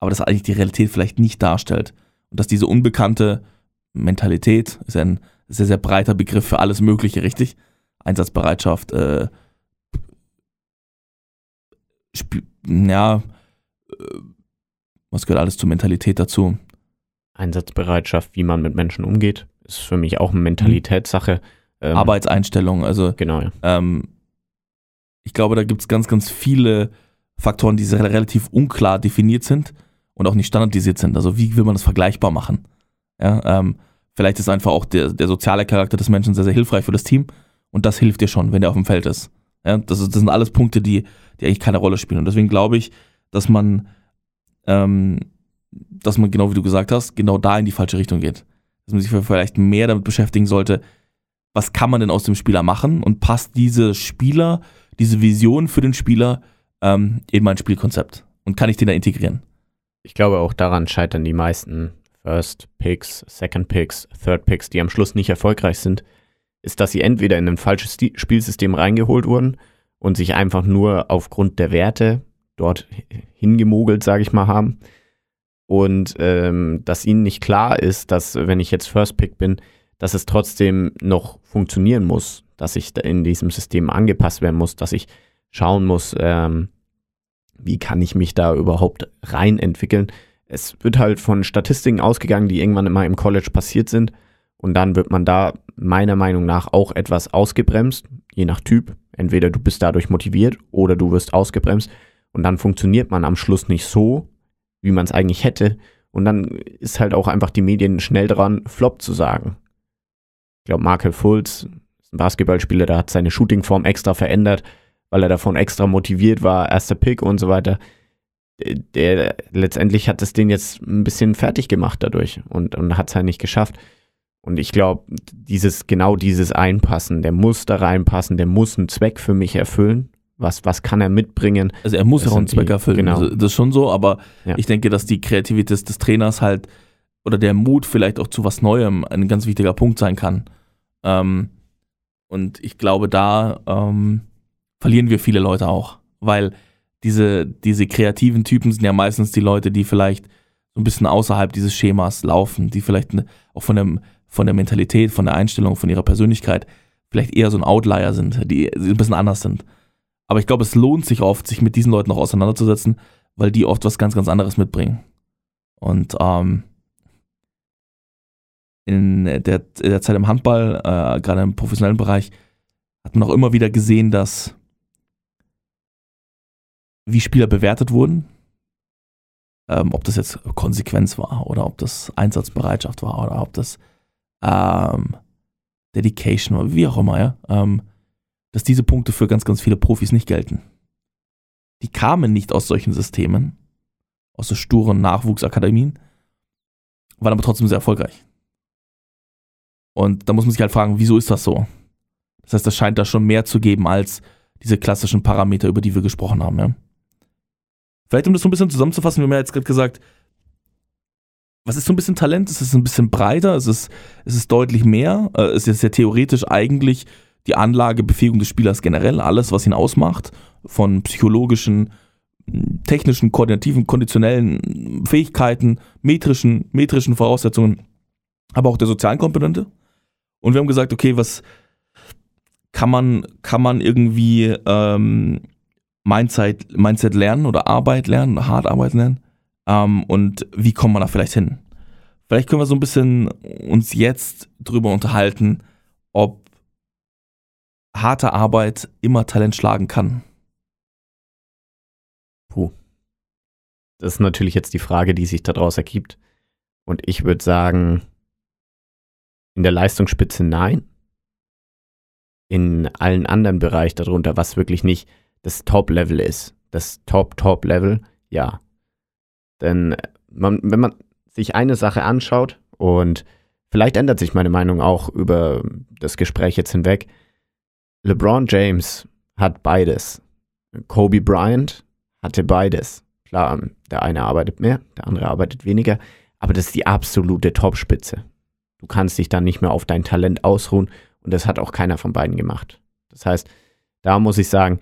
aber das eigentlich die Realität vielleicht nicht darstellt. Und dass diese unbekannte Mentalität, ist ein sehr, sehr breiter Begriff für alles Mögliche, richtig? Einsatzbereitschaft, äh, Sp ja, äh, was gehört alles zur Mentalität dazu? Einsatzbereitschaft, wie man mit Menschen umgeht, ist für mich auch eine Mentalitätssache. Ähm, Arbeitseinstellung, also Genau, ja. ähm, ich glaube, da gibt es ganz, ganz viele Faktoren, die relativ unklar definiert sind und auch nicht standardisiert sind. Also wie will man das vergleichbar machen? Ja, ähm, vielleicht ist einfach auch der, der soziale Charakter des Menschen sehr, sehr hilfreich für das Team und das hilft dir schon, wenn der auf dem Feld ist. Ja, das, ist, das sind alles Punkte, die, die eigentlich keine Rolle spielen. Und deswegen glaube ich, dass man, ähm, dass man genau wie du gesagt hast, genau da in die falsche Richtung geht. Dass man sich vielleicht mehr damit beschäftigen sollte, was kann man denn aus dem Spieler machen und passt diese Spieler, diese Vision für den Spieler ähm, in mein Spielkonzept und kann ich den da integrieren? Ich glaube, auch daran scheitern die meisten First Picks, Second Picks, Third Picks, die am Schluss nicht erfolgreich sind, ist, dass sie entweder in ein falsches Spielsystem reingeholt wurden und sich einfach nur aufgrund der Werte dort hingemogelt, sage ich mal, haben. Und ähm, dass ihnen nicht klar ist, dass, wenn ich jetzt First Pick bin, dass es trotzdem noch funktionieren muss, dass ich in diesem System angepasst werden muss, dass ich schauen muss, ähm, wie kann ich mich da überhaupt rein entwickeln. Es wird halt von Statistiken ausgegangen, die irgendwann immer im College passiert sind. Und dann wird man da meiner Meinung nach auch etwas ausgebremst, je nach Typ. Entweder du bist dadurch motiviert oder du wirst ausgebremst. Und dann funktioniert man am Schluss nicht so, wie man es eigentlich hätte. Und dann ist halt auch einfach die Medien schnell dran, Flop zu sagen. Ich glaube, Markel Fultz ist ein Basketballspieler, der hat seine Shootingform extra verändert, weil er davon extra motiviert war, erster Pick und so weiter. Der, letztendlich hat es den jetzt ein bisschen fertig gemacht dadurch und, und hat es halt nicht geschafft. Und ich glaube, dieses, genau dieses Einpassen, der muss da reinpassen, der muss einen Zweck für mich erfüllen. Was, was kann er mitbringen? Also er muss ja auch einen Zweck erfüllen. genau. Also Das ist schon so, aber Ja. ich denke, dass die Kreativität des, des Trainers halt oder der Mut vielleicht auch zu was Neuem ein ganz wichtiger Punkt sein kann. Ähm, und ich glaube, da ähm, verlieren wir viele Leute auch, weil diese, diese kreativen Typen sind ja meistens die Leute, die vielleicht so ein bisschen außerhalb dieses Schemas laufen, die vielleicht ne- auch von, dem, von der Mentalität, von der Einstellung, von ihrer Persönlichkeit vielleicht eher so ein Outlier sind, die ein bisschen anders sind. Aber ich glaube, es lohnt sich oft, sich mit diesen Leuten auch auseinanderzusetzen, weil die oft was ganz, ganz anderes mitbringen. Und ähm, in der, in der Zeit im Handball, äh, gerade im professionellen Bereich, hat man auch immer wieder gesehen, dass wie Spieler bewertet wurden, ähm, ob das jetzt Konsequenz war oder ob das Einsatzbereitschaft war oder ob das ähm, Dedication war, wie auch immer, ja, ähm, dass diese Punkte für ganz, ganz viele Profis nicht gelten. Die kamen nicht aus solchen Systemen, aus so sturen Nachwuchsakademien, waren aber trotzdem sehr erfolgreich. Und da muss man sich halt fragen, wieso ist das so? Das heißt, das scheint da schon mehr zu geben als diese klassischen Parameter, über die wir gesprochen haben. Ja? Vielleicht, um das so ein bisschen zusammenzufassen, wir haben ja jetzt gerade gesagt, was ist so ein bisschen Talent? Es ist ein bisschen breiter, es ist, es deutlich mehr. Äh, Es ist ja theoretisch eigentlich die Anlage, Befähigung des Spielers generell, alles, was ihn ausmacht, von psychologischen, m, technischen, koordinativen, konditionellen Fähigkeiten, metrischen, metrischen Voraussetzungen, aber auch der sozialen Komponente. Und wir haben gesagt, okay, was kann man, kann man irgendwie ähm, Mindset, Mindset lernen oder Arbeit lernen, hart Arbeit lernen? Ähm, und wie kommt man da vielleicht hin? Vielleicht können wir so ein bisschen uns jetzt drüber unterhalten, ob harte Arbeit immer Talent schlagen kann. Das ist natürlich jetzt die Frage, die sich daraus ergibt. Und ich würde sagen, in der Leistungsspitze nein. in allen anderen Bereichen darunter, was wirklich nicht das Top-Level ist. Das Top-Top-Level, ja. Denn man, wenn man sich eine Sache anschaut und vielleicht ändert sich meine Meinung auch über das Gespräch jetzt hinweg. LeBron James hat beides. Kobe Bryant hatte beides. Klar, der eine arbeitet mehr, der andere arbeitet weniger, aber das ist die absolute Topspitze. Du kannst dich dann nicht mehr auf dein Talent ausruhen und das hat auch keiner von beiden gemacht. Das heißt, da muss ich sagen,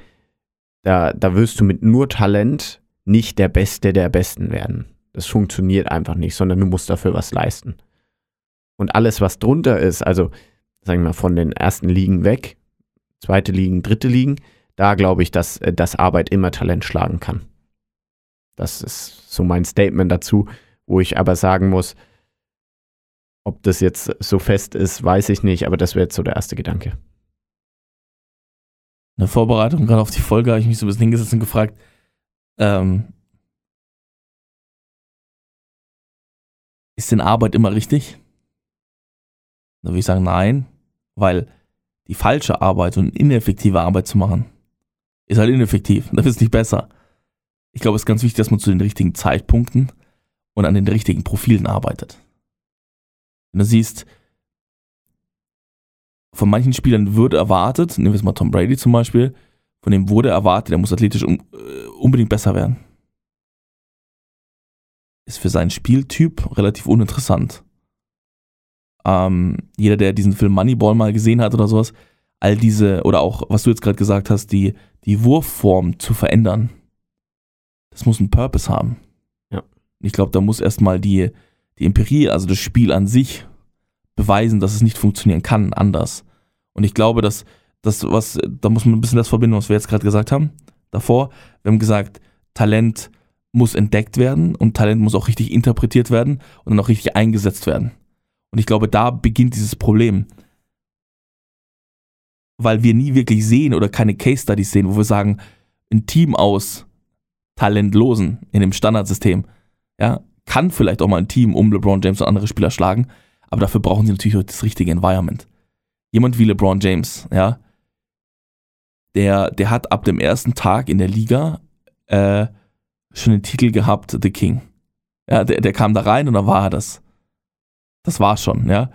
da, da wirst du mit nur Talent nicht der Beste der Besten werden. Das funktioniert einfach nicht, sondern du musst dafür was leisten. Und alles, was drunter ist, also sagen wir mal von den ersten Ligen weg, zweite Ligen, dritte Ligen, da glaube ich, dass, äh, dass Arbeit immer Talent schlagen kann. Das ist so mein Statement dazu, wo ich aber sagen muss, ob das jetzt so fest ist, weiß ich nicht, aber das wäre jetzt so der erste Gedanke. In der Vorbereitung gerade auf die Folge habe ich mich so ein bisschen hingesetzt und gefragt, ähm, ist denn Arbeit immer richtig? Da würde ich sagen, nein, weil die falsche Arbeit und ineffektive Arbeit zu machen, ist halt ineffektiv. Da wird es nicht besser. Ich glaube, es ist ganz wichtig, dass man zu den richtigen Zeitpunkten und an den richtigen Profilen arbeitet. Wenn du siehst, von manchen Spielern wird erwartet, nehmen wir jetzt mal Tom Brady zum Beispiel, von dem wurde erwartet, er muss athletisch um, äh, unbedingt besser werden. Ist für seinen Spieltyp relativ uninteressant. Ähm, jeder, der diesen Film Moneyball mal gesehen hat oder sowas, all diese, oder auch, was du jetzt gerade gesagt hast, die, die Wurfform zu verändern, das muss einen Purpose haben. Ja. Ich glaube, da muss erstmal die, die Empirie, also das Spiel an sich, beweisen, dass es nicht funktionieren kann anders. Und ich glaube, dass das, was, da muss man ein bisschen das verbinden, was wir jetzt gerade gesagt haben. Davor, wir haben gesagt, Talent muss entdeckt werden und Talent muss auch richtig interpretiert werden und dann auch richtig eingesetzt werden. Und ich glaube, da beginnt dieses Problem. Weil wir nie wirklich sehen oder keine Case Studies sehen, wo wir sagen, ein Team aus Talentlosen in dem Standardsystem, ja, kann vielleicht auch mal ein Team um LeBron James und andere Spieler schlagen, aber dafür brauchen sie natürlich auch das richtige Environment. Jemand wie LeBron James, ja, der, der hat ab dem ersten Tag in der Liga äh, schon den Titel gehabt, The King. Ja, der, der kam da rein und dann war er das. Das war schon, ja.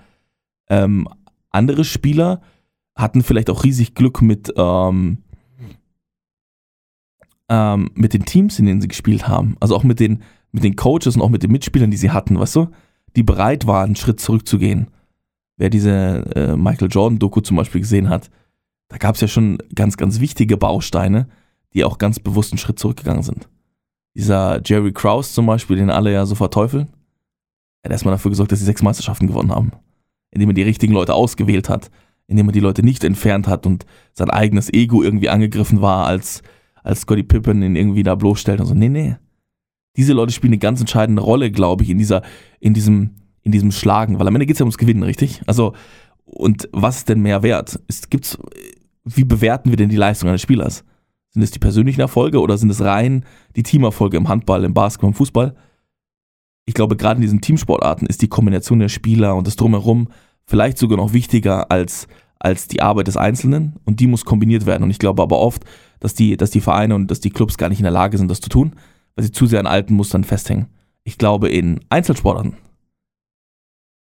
Ähm, andere Spieler hatten vielleicht auch riesig Glück mit, ähm, ähm, mit den Teams, in denen sie gespielt haben. Also auch mit den, mit den Coaches und auch mit den Mitspielern, die sie hatten, weißt du? Die bereit waren, einen Schritt zurückzugehen. Wer diese äh, Michael Jordan-Doku zum Beispiel gesehen hat, da gab es ja schon ganz, ganz wichtige Bausteine, die auch ganz bewusst einen Schritt zurückgegangen sind. Dieser Jerry Krause zum Beispiel, den alle ja so verteufeln, er hat erstmal dafür gesorgt, dass sie sechs Meisterschaften gewonnen haben. Indem er die richtigen Leute ausgewählt hat, indem er die Leute nicht entfernt hat und sein eigenes Ego irgendwie angegriffen war, als, als Scotty Pippen ihn irgendwie da bloßstellt und so. Nee, nee. Diese Leute spielen eine ganz entscheidende Rolle, glaube ich, in dieser, in diesem, in diesem Schlagen, weil am Ende geht es ja ums Gewinnen, richtig? Also, und was ist denn mehr wert? Ist, gibt's, wie bewerten wir denn die Leistung eines Spielers? Sind es die persönlichen Erfolge oder sind es rein die Teamerfolge im Handball, im Basketball, im Fußball? Ich glaube, gerade in diesen Teamsportarten ist die Kombination der Spieler und das Drumherum vielleicht sogar noch wichtiger als, als die Arbeit des Einzelnen und die muss kombiniert werden. Und ich glaube aber oft, dass die, dass die Vereine und dass die Clubs gar nicht in der Lage sind, das zu tun, weil sie zu sehr an alten Mustern festhängen. Ich glaube, in Einzelsportarten,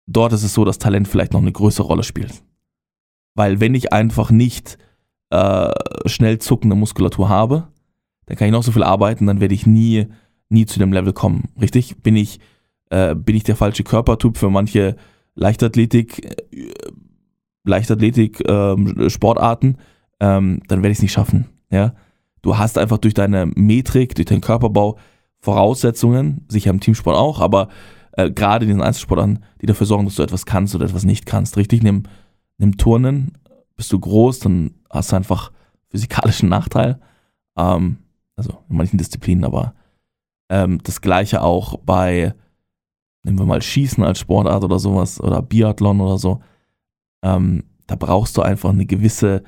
dort ist es so, dass Talent vielleicht noch eine größere Rolle spielt. Weil wenn ich einfach nicht äh, schnell zuckende Muskulatur habe, dann kann ich noch so viel arbeiten, dann werde ich nie, nie zu dem Level kommen. Richtig? Bin ich, äh, bin ich der falsche Körpertyp für manche Leichtathletik, äh, Leichtathletik, ähm, Sportarten, ähm, dann werde ich es nicht schaffen. Ja? Du hast einfach durch deine Metrik, durch deinen Körperbau Voraussetzungen, sicher im Teamsport auch, aber äh, gerade in diesen Einzelsportarten, die dafür sorgen, dass du etwas kannst oder etwas nicht kannst. Richtig? Nimm, nimm Turnen, bist du groß, dann hast du einfach physikalischen Nachteil. Ähm, also in manchen Disziplinen, aber ähm, das gleiche auch bei, nehmen wir mal Schießen als Sportart oder sowas oder Biathlon oder so. Ähm, da brauchst du einfach eine gewisse,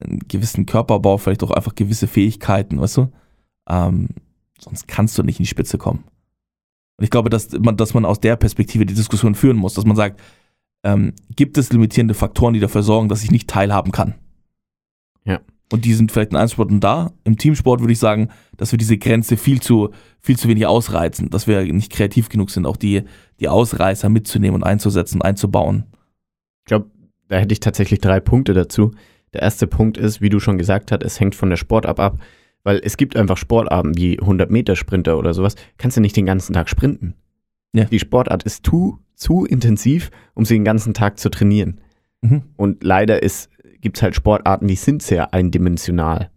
einen gewissen Körperbau, vielleicht auch einfach gewisse Fähigkeiten, weißt du? Ähm, sonst kannst du nicht in die Spitze kommen. Und ich glaube, dass man, dass man aus der Perspektive die Diskussion führen muss, dass man sagt, ähm, gibt es limitierende Faktoren, die dafür sorgen, dass ich nicht teilhaben kann? Ja. Und die sind vielleicht in Einzelsporten da. Im Teamsport würde ich sagen, dass wir diese Grenze viel zu, viel zu wenig ausreizen, dass wir nicht kreativ genug sind, auch die, die Ausreißer mitzunehmen und einzusetzen, einzubauen. Ich glaube, da hätte ich tatsächlich drei Punkte dazu. Der erste Punkt ist, wie du schon gesagt hast, es hängt von der Sportart ab, weil es gibt einfach Sportarten wie 100 Meter Sprinter oder sowas, kannst du nicht den ganzen Tag sprinten. Ja. Die Sportart ist zu, zu intensiv, um sie den ganzen Tag zu trainieren. Mhm. Und leider gibt es halt Sportarten, die sind sehr eindimensional,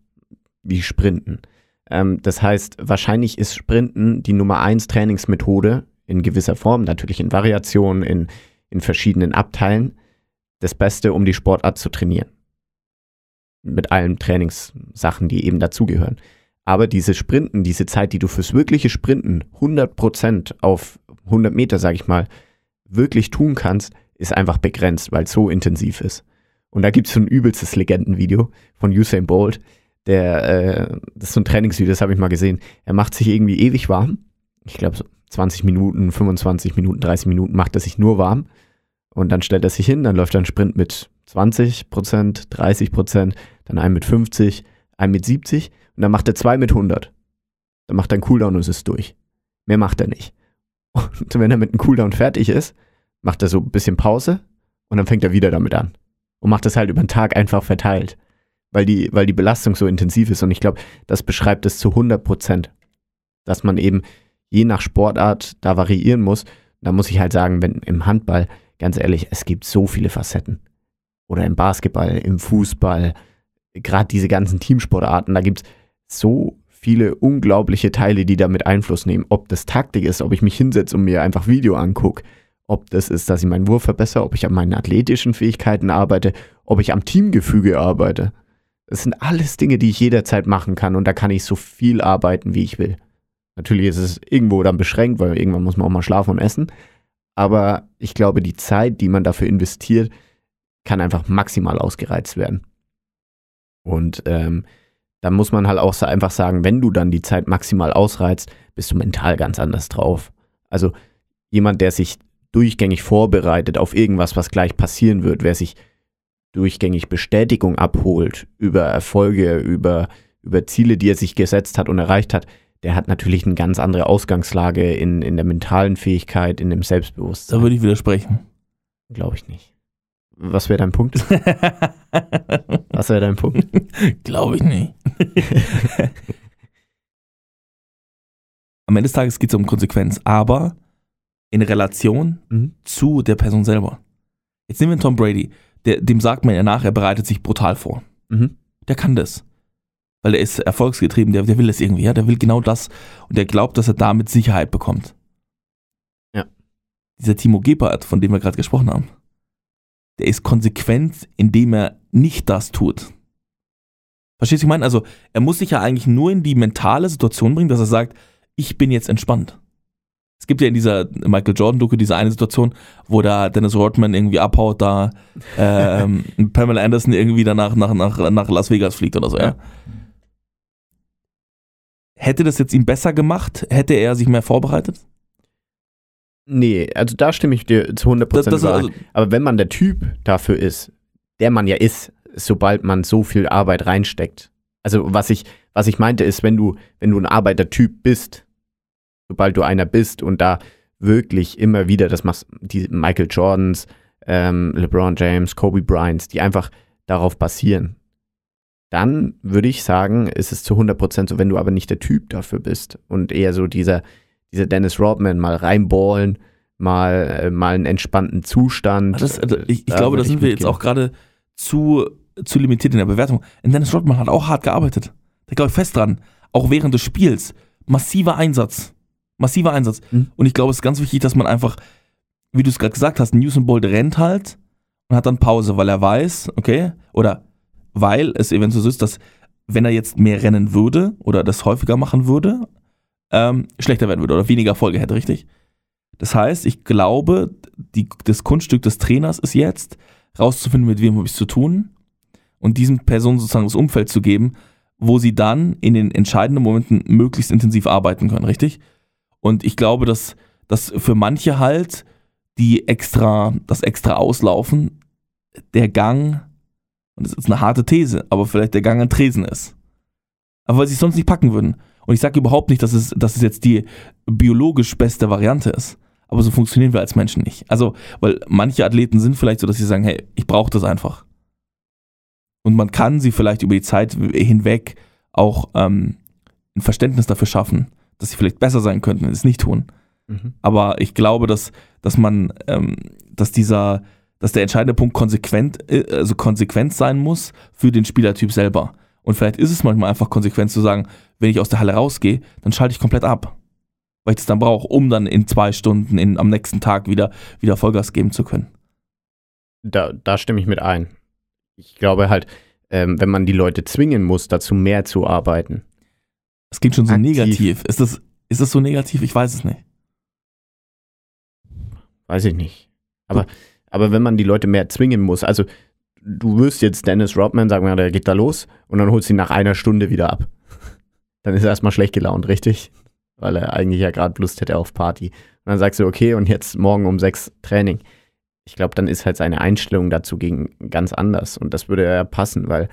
wie Sprinten. Ähm, das heißt, wahrscheinlich ist Sprinten die Nummer eins Trainingsmethode in gewisser Form, natürlich in Variationen, in, in verschiedenen Abteilen, das Beste, um die Sportart zu trainieren. Mit allen Trainingssachen, die eben dazugehören. Aber diese Sprinten, diese Zeit, die du fürs wirkliche Sprinten 100% auf 100 Meter, sag ich mal, wirklich tun kannst, ist einfach begrenzt, weil es so intensiv ist. Und da gibt es so ein übelstes Legendenvideo von Usain Bolt, der, äh, das ist so ein Trainingsvideo, das habe ich mal gesehen. Er macht sich irgendwie ewig warm. Ich glaube, so 20 Minuten, 25 Minuten, 30 Minuten macht er sich nur warm. Und dann stellt er sich hin, dann läuft er einen Sprint mit 20 Prozent, 30 Prozent, dann einen mit 50, einen mit 70 und dann macht er zwei mit 100. Dann macht er einen Cooldown und es ist durch. Mehr macht er nicht. Und wenn er mit einem Cooldown fertig ist, macht er so ein bisschen Pause und dann fängt er wieder damit an. Und macht das halt über den Tag einfach verteilt. Weil die, weil die Belastung so intensiv ist. Und ich glaube, das beschreibt es zu 100 Prozent. Dass man eben je nach Sportart da variieren muss. Da muss ich halt sagen, wenn im Handball, ganz ehrlich, es gibt so viele Facetten. Oder im Basketball, im Fußball, gerade diese ganzen Teamsportarten, da gibt es so viele unglaubliche Teile, die damit Einfluss nehmen. Ob das Taktik ist, ob ich mich hinsetze und mir einfach Video angucke, ob das ist, dass ich meinen Wurf verbessere, ob ich an meinen athletischen Fähigkeiten arbeite, ob ich am Teamgefüge arbeite. Das sind alles Dinge, die ich jederzeit machen kann und da kann ich so viel arbeiten, wie ich will. Natürlich ist es irgendwo dann beschränkt, weil irgendwann muss man auch mal schlafen und essen. Aber ich glaube, die Zeit, die man dafür investiert, kann einfach maximal ausgereizt werden. Und ähm, da muss man halt auch einfach sagen, wenn du dann die Zeit maximal ausreizt, bist du mental ganz anders drauf. Also jemand, der sich durchgängig vorbereitet auf irgendwas, was gleich passieren wird, wer sich durchgängig Bestätigung abholt über Erfolge, über, über Ziele, die er sich gesetzt hat und erreicht hat, der hat natürlich eine ganz andere Ausgangslage in, in der mentalen Fähigkeit, in dem Selbstbewusstsein. Da würde ich widersprechen. Glaube ich nicht. Was wäre dein Punkt? <laughs> Was wäre dein Punkt? Glaube ich nicht. <laughs> Am Ende des Tages geht es um Konsequenz, aber in Relation Mhm. zu der Person selber. Jetzt nehmen wir Tom Brady, der, dem sagt man ja nach, er bereitet sich brutal vor. Mhm. Der kann das. Weil er ist erfolgsgetrieben, der, der will das irgendwie, ja, der will genau das und der glaubt, dass er damit Sicherheit bekommt. Ja. Dieser Timo Gebhardt, von dem wir gerade gesprochen haben, der ist konsequent, indem er nicht das tut. Verstehst du, was ich meine? Also, er muss sich ja eigentlich nur in die mentale Situation bringen, dass er sagt, ich bin jetzt entspannt. Es gibt ja in dieser Michael Jordan-Doku diese eine Situation, wo da Dennis Rodman irgendwie abhaut, da ähm, <laughs> Pamela Anderson irgendwie danach nach, nach, nach Las Vegas fliegt oder so, ja. Ja. Hätte das jetzt ihm besser gemacht? Hätte er sich mehr vorbereitet? Nee, also da stimme ich dir zu 100% Das, das, also, Aber wenn man der Typ dafür ist, der man ja ist, sobald man so viel Arbeit reinsteckt. Also was ich, was ich meinte ist, wenn du, wenn du ein Arbeitertyp bist, sobald du einer bist und da wirklich immer wieder, das machst die Michael Jordans, ähm, LeBron James, Kobe Bryants, die einfach darauf basieren, dann würde ich sagen, ist es zu 100% so, wenn du aber nicht der Typ dafür bist und eher so dieser, dieser Dennis Rodman mal reinballen, mal, äh, mal einen entspannten Zustand. das, also ich, ich glaube, da sind wir jetzt auch gerade zu, zu limitiert in der Bewertung. Und Dennis Rodman hat auch hart gearbeitet. Da glaube ich fest dran. Auch während des Spiels. Massiver Einsatz. Massiver Einsatz. Mhm. Und ich glaube, es ist ganz wichtig, dass man einfach, wie du es gerade gesagt hast, Usain Bolt rennt halt und hat dann Pause, weil er weiß, okay, oder weil es eventuell so ist, dass wenn er jetzt mehr rennen würde oder das häufiger machen würde, ähm, schlechter werden würde oder weniger Erfolge hätte, richtig? Das heißt, ich glaube, die, das Kunststück des Trainers ist jetzt, rauszufinden, mit wem habe ich es zu tun und diesen Personen sozusagen das Umfeld zu geben, wo sie dann in den entscheidenden Momenten möglichst intensiv arbeiten können, richtig? Und ich glaube, dass, dass für manche halt die extra, das extra Auslaufen, der Gang und das ist eine harte These, aber vielleicht der Gang an Tresen ist. Aber weil sie es sonst nicht packen würden. Und ich sage überhaupt nicht, dass es, dass es jetzt die biologisch beste Variante ist. Aber so funktionieren wir als Menschen nicht. Also, weil manche Athleten sind vielleicht so, dass sie sagen, hey, ich brauche das einfach. Und man kann sie vielleicht über die Zeit hinweg auch ähm, ein Verständnis dafür schaffen, dass sie vielleicht besser sein könnten, wenn sie es nicht tun. Mhm. Aber ich glaube, dass, dass man, ähm, dass dieser, dass der entscheidende Punkt konsequent, äh, also konsequent sein muss für den Spielertyp selber. Und vielleicht ist es manchmal einfach konsequent zu sagen, wenn ich aus der Halle rausgehe, dann schalte ich komplett ab. Weil ich das dann brauche, um dann in zwei Stunden in, am nächsten Tag wieder, wieder Vollgas geben zu können. Da, da stimme ich mit ein. Ich glaube halt, ähm, wenn man die Leute zwingen muss, dazu mehr zu arbeiten. Das klingt schon so Aktiv. negativ. Ist das, ist das so negativ? Ich weiß es nicht. Weiß ich nicht. Aber, aber wenn man die Leute mehr zwingen muss, also du wirst jetzt Dennis Rodman sagen, ja, der geht da los und dann holst du ihn nach einer Stunde wieder ab. Dann ist er erstmal schlecht gelaunt, richtig? Weil er eigentlich ja gerade Lust hätte auf Party. Und dann sagst du, okay, und jetzt morgen um sechs Training. Ich glaube, dann ist halt seine Einstellung dazu gegen ganz anders. Und das würde ja passen, weil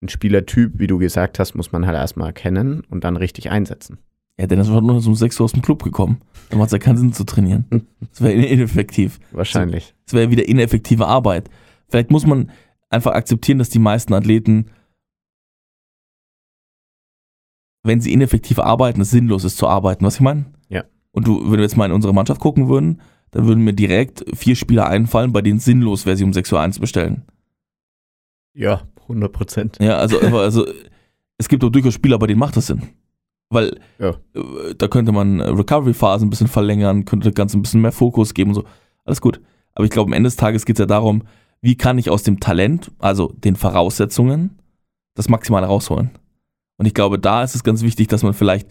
ein Spielertyp, wie du gesagt hast, muss man halt erstmal erkennen und dann richtig einsetzen. Ja, Dennis war nur um 6 Uhr aus dem Club gekommen. Dann macht es ja keinen Sinn zu trainieren. <laughs> Das wäre ineffektiv. Wahrscheinlich. Das wäre wieder ineffektive Arbeit. Vielleicht muss man einfach akzeptieren, dass die meisten Athleten, wenn sie ineffektiv arbeiten, es sinnlos ist zu arbeiten. Was ich meine? Ja. Und du, wenn wir jetzt mal in unsere Mannschaft gucken würden, dann würden mir direkt vier Spieler einfallen, bei denen es sinnlos wäre, sie um 6 Uhr einzubestellen. Ja, 100 Prozent. Ja, also, <laughs> also es gibt auch durchaus Spieler, bei denen macht das Sinn. Weil Ja. äh, da könnte man äh, Recovery-Phasen ein bisschen verlängern, könnte das Ganze ein bisschen mehr Fokus geben und so. Alles gut. Aber ich glaube, am Ende des Tages geht es ja darum, wie kann ich aus dem Talent, also den Voraussetzungen, das Maximale rausholen. Und ich glaube, da ist es ganz wichtig, dass man vielleicht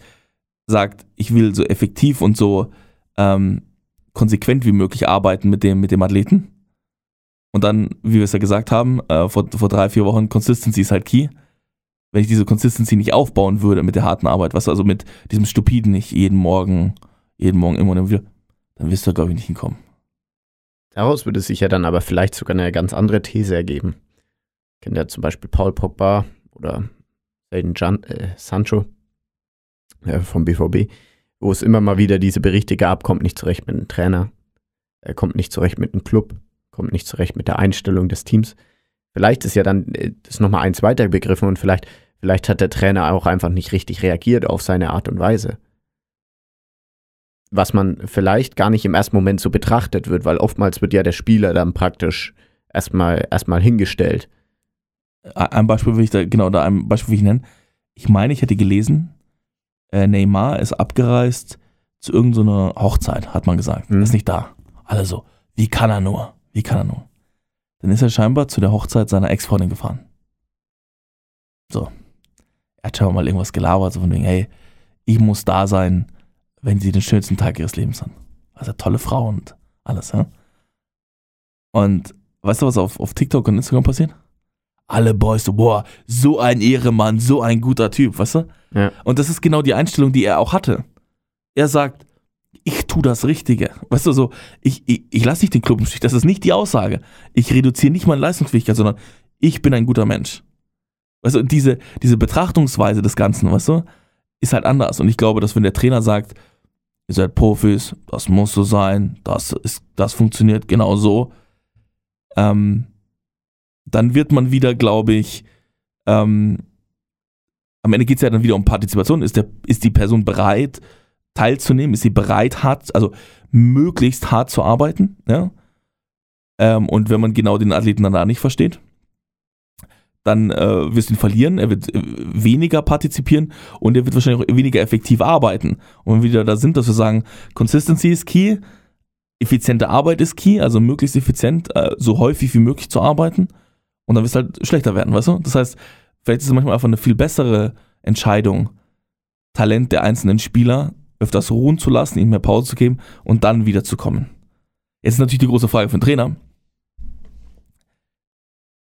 sagt, ich will so effektiv und so ähm, konsequent wie möglich arbeiten mit dem, mit dem Athleten. Und dann, wie wir es ja gesagt haben, äh, vor, vor drei, vier Wochen, Consistency ist halt key. Wenn ich diese Consistency nicht aufbauen würde mit der harten Arbeit, was also mit diesem Stupiden nicht jeden Morgen, jeden Morgen immer und immer wieder, dann wirst du, glaube ich, nicht hinkommen. Daraus würde sich ja dann aber vielleicht sogar eine ganz andere These ergeben. Kennt ja zum Beispiel Paul Pogba oder Jan äh, Sancho äh, vom BVB, wo es immer mal wieder diese Berichte gab, kommt nicht zurecht mit dem Trainer, er kommt nicht zurecht mit dem Club, kommt nicht zurecht mit der Einstellung des Teams. Vielleicht ist ja dann äh, das nochmal eins weiter begriffen und vielleicht, vielleicht hat der Trainer auch einfach nicht richtig reagiert auf seine Art und Weise was man vielleicht gar nicht im ersten Moment so betrachtet wird, weil oftmals wird ja der Spieler dann praktisch erstmal erstmal hingestellt. Ein Beispiel will ich da, genau, da ein Beispiel will ich nennen. Ich meine, ich hätte gelesen, äh, Neymar ist abgereist zu irgendeiner Hochzeit, hat man gesagt. Mhm. Ist nicht da. Alle so, wie kann er nur? Wie kann er nur? Dann ist er scheinbar zu der Hochzeit seiner Ex-Freundin gefahren. So. Er hat scheinbar mal irgendwas gelabert, so von wegen, hey, ich muss da sein, wenn sie den schönsten Tag ihres Lebens haben. Also tolle Frau und alles, ja. Und weißt du, was auf, auf TikTok und Instagram passiert? Alle Boys so, boah, so ein Ehremann, so ein guter Typ, weißt du? Ja. Und das ist genau die Einstellung, die er auch hatte. Er sagt, ich tue das Richtige. Weißt du, so, ich, ich, ich lasse nicht den Club im Stich. Das ist nicht die Aussage. Ich reduziere nicht meine Leistungsfähigkeit, sondern ich bin ein guter Mensch. Weißt du, und diese, diese Betrachtungsweise des Ganzen, weißt du, ist halt anders. Und ich glaube, dass wenn der Trainer sagt, ihr seid Profis, das muss so sein, das, ist, das funktioniert genau so, ähm, dann wird man wieder, glaube ich, ähm, am Ende geht es ja dann wieder um Partizipation. Ist, der, ist die Person bereit, teilzunehmen? Ist sie bereit, hart, also möglichst hart zu arbeiten? Ja? Ähm, und wenn man genau den Athleten dann da nicht versteht, dann äh, wirst du ihn verlieren, er wird äh, weniger partizipieren und er wird wahrscheinlich auch weniger effektiv arbeiten. Und wenn wir wieder da sind, dass wir sagen, Consistency ist key, effiziente Arbeit ist key, also möglichst effizient, äh, so häufig wie möglich zu arbeiten und dann wirst du halt schlechter werden, weißt du? Das heißt, vielleicht ist es manchmal einfach eine viel bessere Entscheidung, Talent der einzelnen Spieler öfters ruhen zu lassen, ihnen mehr Pause zu geben und dann wieder zu kommen. Jetzt ist natürlich die große Frage für den Trainer.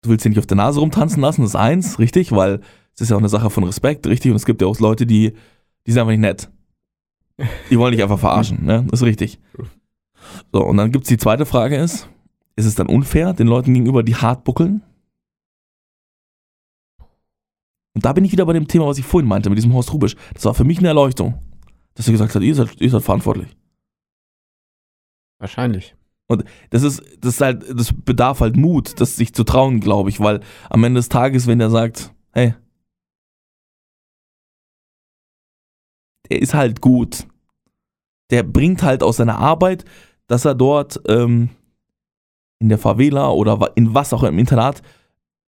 Du willst ihn nicht auf der Nase rumtanzen lassen, das ist eins, richtig, weil es ist ja auch eine Sache von Respekt, richtig, und es gibt ja auch Leute, die, die sind einfach nicht nett. Die wollen dich einfach verarschen, ne? Das ist richtig. So, und dann gibt es die zweite Frage ist, ist es dann unfair den Leuten gegenüber, die hart buckeln? Und da bin ich wieder bei dem Thema, was ich vorhin meinte, mit diesem Horst Rubisch. Das war für mich eine Erleuchtung, dass er gesagt hat, ihr seid, ihr seid verantwortlich. Wahrscheinlich. Das ist, das ist halt, das bedarf halt Mut, das sich zu trauen, glaube ich, weil am Ende des Tages, wenn er sagt, hey, der ist halt gut, der bringt halt aus seiner Arbeit, dass er dort ähm, in der Favela oder in was auch im Internat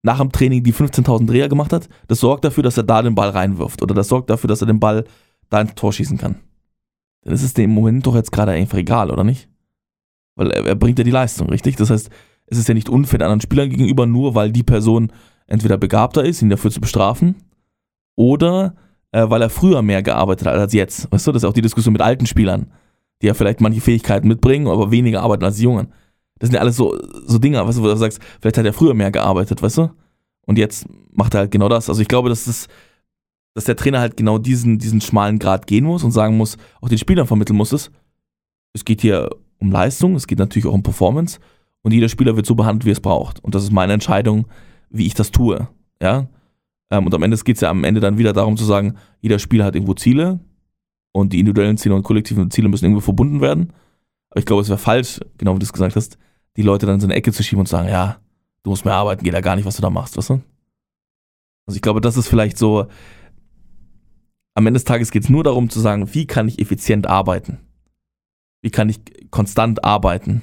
nach dem Training die 15.000 Dreher gemacht hat, das sorgt dafür, dass er da den Ball reinwirft oder das sorgt dafür, dass er den Ball da ins Tor schießen kann. Dann ist es dem Moment doch jetzt gerade einfach egal, oder nicht? Weil er, er bringt ja die Leistung, richtig? Das heißt, es ist ja nicht unfair anderen Spielern gegenüber, nur weil die Person entweder begabter ist, ihn dafür zu bestrafen, oder äh, weil er früher mehr gearbeitet hat als jetzt. Weißt du, das ist auch die Diskussion mit alten Spielern, die ja vielleicht manche Fähigkeiten mitbringen, aber weniger arbeiten als die Jungen. Das sind ja alles so, so Dinge, weißt du, wo du sagst, vielleicht hat er früher mehr gearbeitet, weißt du? Und jetzt macht er halt genau das. Also ich glaube, dass das, dass der Trainer halt genau diesen, diesen schmalen Grad gehen muss und sagen muss, auch den Spielern vermitteln muss es. Es geht hier um Leistung, es geht natürlich auch um Performance und jeder Spieler wird so behandelt, wie er es braucht. Und das ist meine Entscheidung, wie ich das tue. Ja? Ähm, und am Ende geht es ja am Ende dann wieder darum zu sagen, jeder Spieler hat irgendwo Ziele und die individuellen Ziele und kollektiven Ziele müssen irgendwo verbunden werden. Aber ich glaube, es wäre falsch, genau wie du es gesagt hast, die Leute dann in so eine Ecke zu schieben und zu sagen, ja, du musst mehr arbeiten, geht ja gar nicht, was du da machst, weißt du? Also ich glaube, das ist vielleicht so, am Ende des Tages geht es nur darum zu sagen, wie kann ich effizient arbeiten? Wie kann ich konstant arbeiten?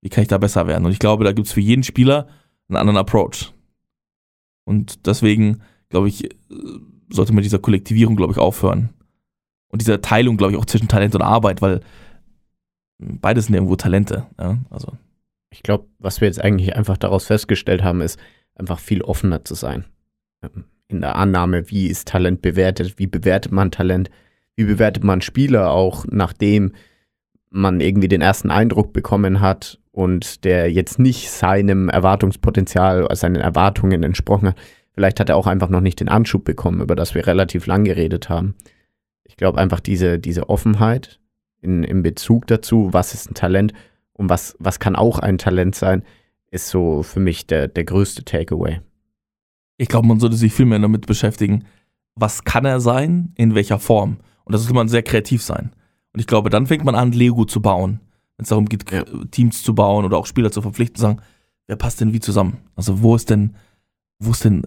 Wie kann ich da besser werden? Und ich glaube, da gibt es für jeden Spieler einen anderen Approach. Und deswegen, glaube ich, sollte man dieser Kollektivierung, glaube ich, aufhören. Und dieser Teilung, glaube ich, auch zwischen Talent und Arbeit, weil beides sind irgendwo Talente. Ja? Also, Ich glaube, was wir jetzt eigentlich einfach daraus festgestellt haben, ist einfach viel offener zu sein. In der Annahme, wie ist Talent bewertet, wie bewertet man Talent, wie bewertet man Spieler auch, nachdem man irgendwie den ersten Eindruck bekommen hat und der jetzt nicht seinem Erwartungspotenzial, seinen Erwartungen entsprochen hat. Vielleicht hat er auch einfach noch nicht den Anschub bekommen, über das wir relativ lang geredet haben. Ich glaube einfach diese, diese Offenheit in, in Bezug dazu, was ist ein Talent und was, was kann auch ein Talent sein, ist so für mich der, der größte Takeaway. ich glaube, man sollte sich viel mehr damit beschäftigen, was kann er sein, in welcher Form. Und das sollte man sehr kreativ sein. Und ich glaube, dann fängt man an, Lego zu bauen. Wenn es darum geht, Ja. Teams zu bauen oder auch Spieler zu verpflichten, zu sagen, wer passt denn wie zusammen? Also wo ist denn, wo ist denn,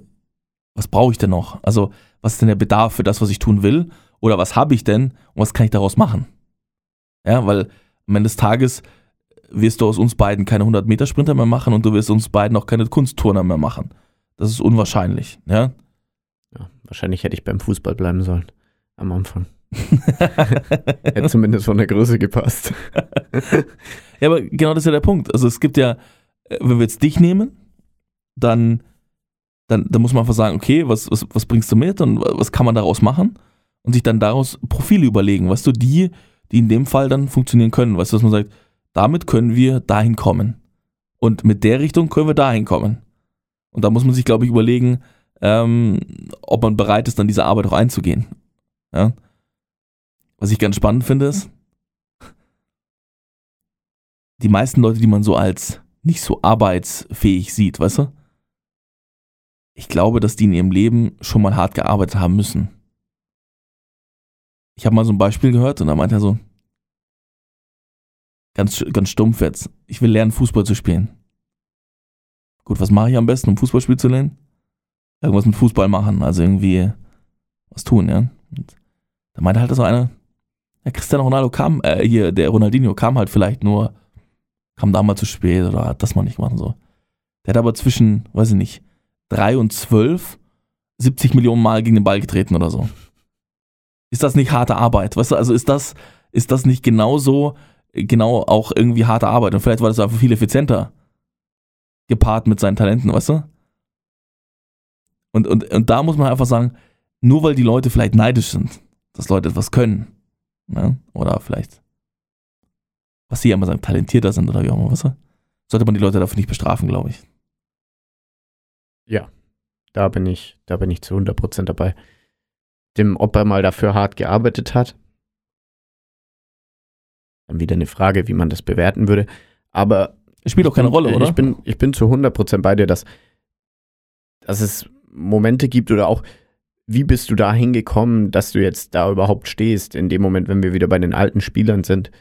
was brauche ich denn noch? Also was ist denn der Bedarf für das, was ich tun will? Oder was habe ich denn und was kann ich daraus machen? Ja, weil am Ende des Tages wirst du aus uns beiden keine 100-Meter-Sprinter mehr machen und du wirst uns beiden auch keine Kunstturner mehr machen. Das ist unwahrscheinlich, ja. Ja, wahrscheinlich hätte ich beim Fußball bleiben sollen am Anfang. <laughs> Hätte zumindest von der Größe gepasst. <laughs> Ja, aber genau das ist ja der Punkt. Also es gibt ja, äh, wenn wir jetzt dich nehmen, dann, dann, dann muss man einfach sagen, okay, was, was, was bringst du mit und was kann man daraus machen? Und sich dann daraus Profile überlegen, weißt du, die, die in dem Fall dann funktionieren können. Weißt du, dass man sagt, damit können wir dahin kommen. Und mit der Richtung können wir dahin kommen. Und da muss man sich, glaube ich, überlegen, ähm, ob man bereit ist, dann diese Arbeit auch einzugehen. Ja? Was ich ganz spannend finde, ist, die meisten Leute, die man so als nicht so arbeitsfähig sieht, weißt du? Ich glaube, dass die in ihrem Leben schon mal hart gearbeitet haben müssen. Ich habe mal so ein Beispiel gehört und da meinte er so, ganz, ganz stumpf jetzt, ich will lernen, Fußball zu spielen. Gut, was mache ich am besten, um Fußballspiel zu lernen? Irgendwas mit Fußball machen, also irgendwie was tun, ja. Und da meinte halt so einer, ja, Cristiano Ronaldo kam, äh, hier, der Ronaldinho kam halt vielleicht nur kam da mal zu spät oder hat das mal nicht gemacht und so. Der hat aber zwischen, weiß ich nicht, 3 und 12 70 Millionen Mal gegen den Ball getreten oder so. Ist das nicht harte Arbeit? Weißt du, also ist das, ist das nicht genauso, genau auch irgendwie harte Arbeit? Und vielleicht war das einfach viel effizienter gepaart mit seinen Talenten, weißt du? Und, und, und da muss man einfach sagen, nur weil die Leute vielleicht neidisch sind, dass Leute etwas können, ne? oder vielleicht was sie ja immer sagen, talentierter sind oder wie auch immer, du? Sollte man die Leute dafür nicht bestrafen, glaube ich. Da bin ich, da bin ich zu 100% dabei. Dem, ob er mal dafür hart gearbeitet hat. Dann wieder eine Frage, wie man das bewerten würde. Aber Es spielt auch keine bin, Rolle, oder? Ich bin, ich bin zu 100% bei dir, dass, dass es Momente gibt oder auch wie bist du da hingekommen, dass du jetzt da überhaupt stehst, in dem Moment, wenn wir wieder bei den alten Spielern sind?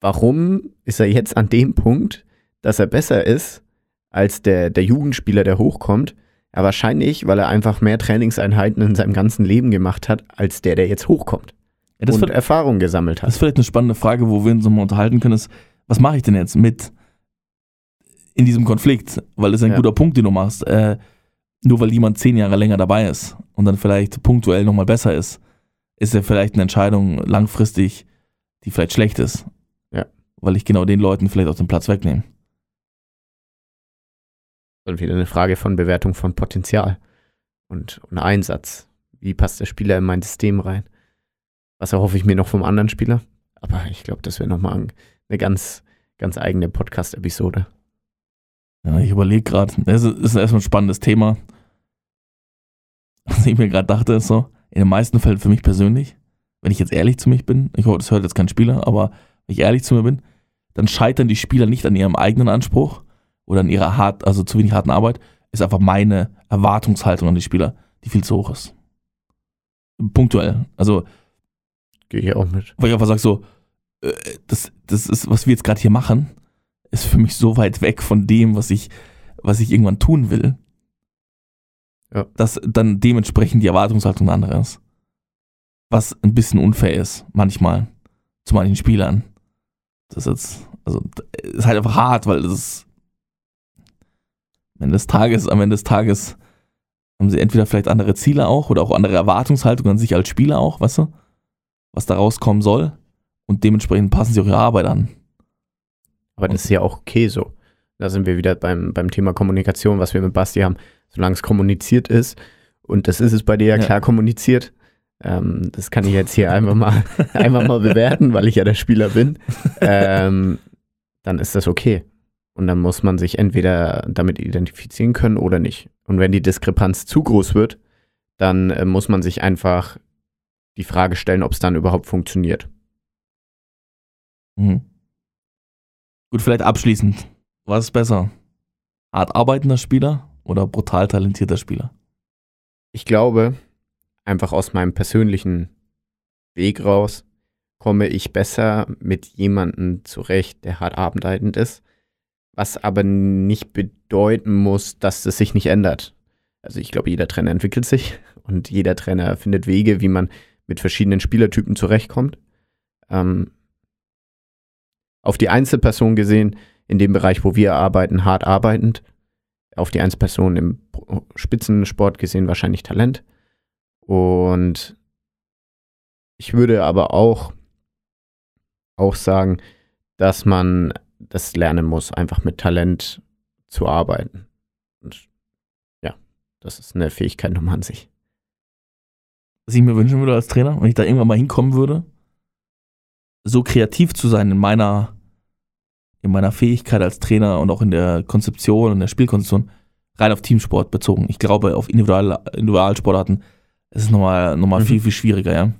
Warum ist er jetzt an dem Punkt, dass er besser ist als der, der Jugendspieler, der hochkommt? Ja, wahrscheinlich, weil er einfach mehr Trainingseinheiten in seinem ganzen Leben gemacht hat, als der, der jetzt hochkommt. Ja, das, und wird, Erfahrung gesammelt das hat. ist vielleicht eine spannende Frage, wo wir uns nochmal unterhalten können, ist, was mache ich denn jetzt mit in diesem Konflikt? Weil das ist ein Ja. guter Punkt, den du machst. Äh, nur weil jemand zehn Jahre länger dabei ist und dann vielleicht punktuell nochmal besser ist, ist ja vielleicht eine Entscheidung langfristig, die vielleicht schlecht ist. Ja. Weil ich genau den Leuten vielleicht auch den Platz wegnehme. Und wieder eine Frage von Bewertung von Potenzial und, und Einsatz. Wie passt der Spieler in mein System rein? Was erhoffe ich mir noch vom anderen Spieler? Aber ich glaube, das wäre nochmal eine ganz, ganz eigene Podcast-Episode. Ja, ich überlege gerade, das ist erstmal ein spannendes Thema. Was ich mir gerade dachte, ist so, in den meisten Fällen für mich persönlich, wenn ich jetzt ehrlich zu mich bin, ich hoffe, das hört jetzt kein Spieler, aber wenn ich ehrlich zu mir bin, dann scheitern die Spieler nicht an ihrem eigenen Anspruch oder an ihrer hart, also zu wenig harten Arbeit, ist einfach meine Erwartungshaltung an die Spieler, die viel zu hoch ist. Punktuell. Also, Gehe ich auch mit. weil ich einfach sage so, äh, das, das ist, was wir jetzt gerade hier machen, ist für mich so weit weg von dem, was ich, was ich irgendwann tun will, Ja. dass dann dementsprechend die Erwartungshaltung eine andere ist. Was ein bisschen unfair ist, manchmal, zu manchen Spielern. Das ist jetzt, also, ist halt einfach hart, weil das ist, am Ende des Tages, am Ende des Tages haben sie entweder vielleicht andere Ziele auch oder auch andere Erwartungshaltungen an sich als Spieler auch, weißt du? Was da rauskommen soll. Und dementsprechend passen sie auch ihre Arbeit an. Aber das ist ja auch okay so. Da sind wir wieder beim, beim Thema Kommunikation, was wir mit Basti haben. Solange es kommuniziert ist, und das ist es bei dir ja, Ja. klar kommuniziert, ähm, das kann ich jetzt hier <laughs> einfach mal, einfach mal bewerten, weil ich ja der Spieler bin, ähm, dann ist das okay. Und dann muss man sich entweder damit identifizieren können oder nicht. Und wenn die Diskrepanz zu groß wird, dann äh, muss man sich einfach die Frage stellen, ob es dann überhaupt funktioniert. Mhm. Gut, vielleicht abschließend. Was ist besser? Hart arbeitender Spieler oder brutal talentierter Spieler? ich glaube, einfach aus meinem persönlichen Weg raus, komme ich besser mit jemandem zurecht, der hart arbeitend ist, was aber nicht bedeuten muss, dass es sich nicht ändert. Also ich glaube, jeder Trainer entwickelt sich <laughs> und jeder Trainer findet Wege, wie man mit verschiedenen Spielertypen zurechtkommt. Ähm, auf die Einzelperson gesehen, in dem Bereich, wo wir arbeiten, hart arbeitend, auf die Einzelperson im Spitzensport gesehen wahrscheinlich Talent. Und ich würde aber auch, auch sagen, dass man das lernen muss, einfach mit Talent zu arbeiten. Und ja, das ist eine Fähigkeit nochmal an sich. Was ich mir wünschen würde als Trainer, wenn ich da irgendwann mal hinkommen würde, so kreativ zu sein in meiner, in meiner Fähigkeit als Trainer und auch in der Konzeption und der Spielkonzeption, rein auf Teamsport bezogen. Ich glaube, auf Individual, Individualsportarten ist es nochmal, nochmal Mhm. viel, viel schwieriger, ja.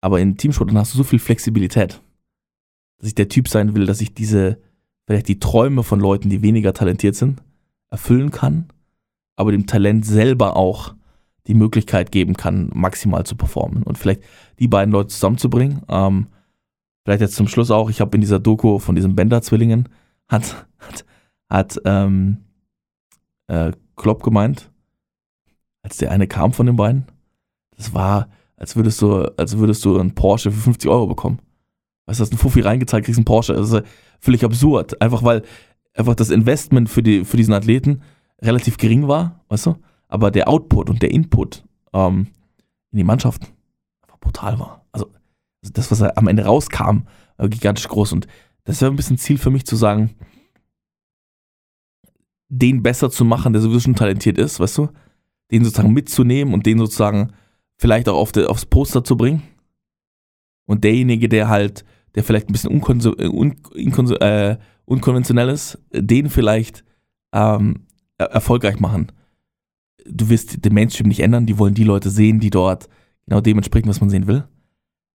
Aber in Teamsportarten hast du so viel Flexibilität, dass ich der Typ sein will, dass ich diese, vielleicht die Träume von Leuten, die weniger talentiert sind, erfüllen kann, aber dem Talent selber auch die Möglichkeit geben kann, maximal zu performen. Und vielleicht die beiden Leute zusammenzubringen. Ähm, vielleicht jetzt zum Schluss auch, ich habe in dieser Doku von diesen Bender-Zwillingen, hat, hat, hat ähm, äh, Klopp gemeint, als der eine kam von den beiden, das war, als würdest du, als würdest du einen Porsche für 50 Euro bekommen. Weißt du, hast einen Fuffi reingezahlt, kriegst einen Porsche. Das ist völlig absurd. Einfach weil einfach das Investment für, die, für diesen Athleten relativ gering war, weißt du? Aber der Output und der Input ähm, in die Mannschaft brutal war. Also, also das, was am Ende rauskam, war gigantisch groß. Und das wäre ein bisschen Ziel für mich zu sagen, den besser zu machen, der sowieso schon talentiert ist, weißt du? Den sozusagen mitzunehmen und den sozusagen vielleicht auch auf de, aufs Poster zu bringen. Und derjenige, der halt, der vielleicht ein bisschen äh, un, äh, unkonventionell ist, den vielleicht ähm, er- erfolgreich machen. Du wirst den Mainstream nicht ändern, die wollen die Leute sehen, die dort genau dem entsprechen, was man sehen will.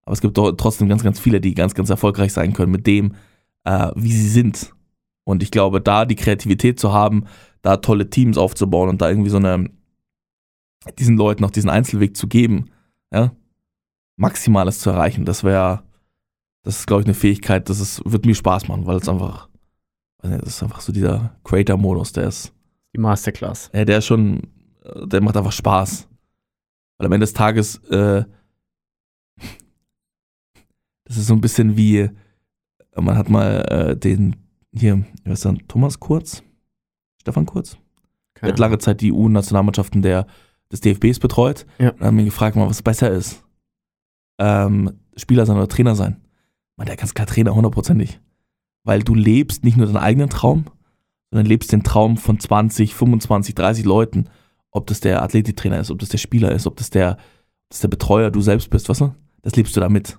Aber es gibt trotzdem ganz, ganz viele, die ganz, ganz erfolgreich sein können mit dem, äh, wie sie sind. Und ich glaube, da die Kreativität zu haben, da tolle Teams aufzubauen und da irgendwie so eine diesen Leuten auch diesen Einzelweg zu geben, ja, Maximales zu erreichen, das wäre, das ist, glaube ich, eine Fähigkeit, das ist, wird mir Spaß machen, weil es einfach, weiß nicht, das ist einfach so dieser Creator-Modus, der ist, Die Masterclass. ja, der ist schon, der macht einfach Spaß. Weil am Ende des Tages, äh, das ist so ein bisschen wie, äh, man hat mal äh, den, hier, wie heißt der, Thomas Kurz? Stefan Kurz? Der Keine hat lange Zeit die EU-Nationalmannschaften der, des DFBs betreut. Ja. Und hat mich gefragt, mal, was besser ist. Ähm, Spieler sein oder Trainer sein. Man, der ganz klar Trainer, hundertprozentig. Weil du lebst nicht nur deinen eigenen Traum, sondern lebst den Traum von 20, 25, 30 Leuten. Ob das der Athletiktrainer ist, ob das der Spieler ist, ob das der, das der Betreuer du selbst bist, weißt du? Das lebst du damit.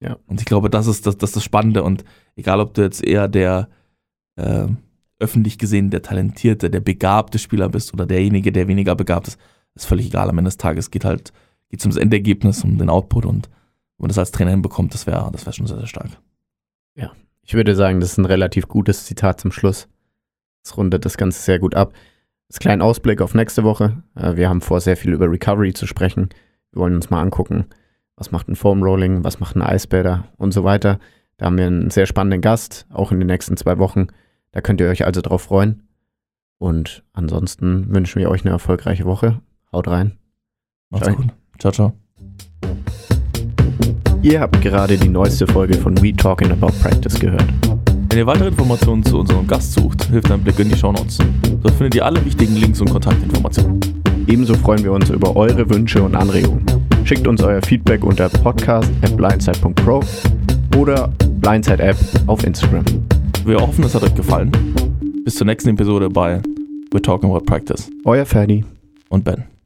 Ja. Und ich glaube, das ist das, das, ist das Spannende. Und egal, ob du jetzt eher der äh, öffentlich gesehen der talentierte, der begabte Spieler bist oder derjenige, der weniger begabt ist, ist völlig egal. Am Ende des Tages geht halt geht ums Endergebnis, um den Output und wenn man das als Trainer hinbekommt, das wäre das wär schon sehr, sehr stark. Ich würde sagen, das ist ein relativ gutes Zitat zum Schluss. Das rundet das Ganze sehr gut ab. Das kleinen Ausblick auf nächste Woche. Äh, Wir haben vor, sehr viel über Recovery zu sprechen. Wir wollen uns mal angucken, was macht ein Foam Rolling, was macht ein Eisbäder und so weiter. Da haben wir einen sehr spannenden Gast, auch in den nächsten zwei Wochen. Da könnt ihr euch also drauf freuen. Und ansonsten wünschen wir euch eine erfolgreiche Woche. Haut rein. Macht's Ciao. gut. Ciao, ciao. Ihr habt gerade die neueste Folge von We Talking About Practice gehört. Wenn ihr weitere Informationen zu unserem Gast sucht, hilft ein Blick in die Shownotes. Dort findet ihr alle wichtigen Links und Kontaktinformationen. Ebenso freuen wir uns über eure Wünsche und Anregungen. Schickt uns euer Feedback unter podcast.blindside.pro oder Blindside App auf Instagram. Wir hoffen, es hat euch gefallen. Bis zur nächsten Episode bei We're Talking About Practice Euer Ferdi. und Ben.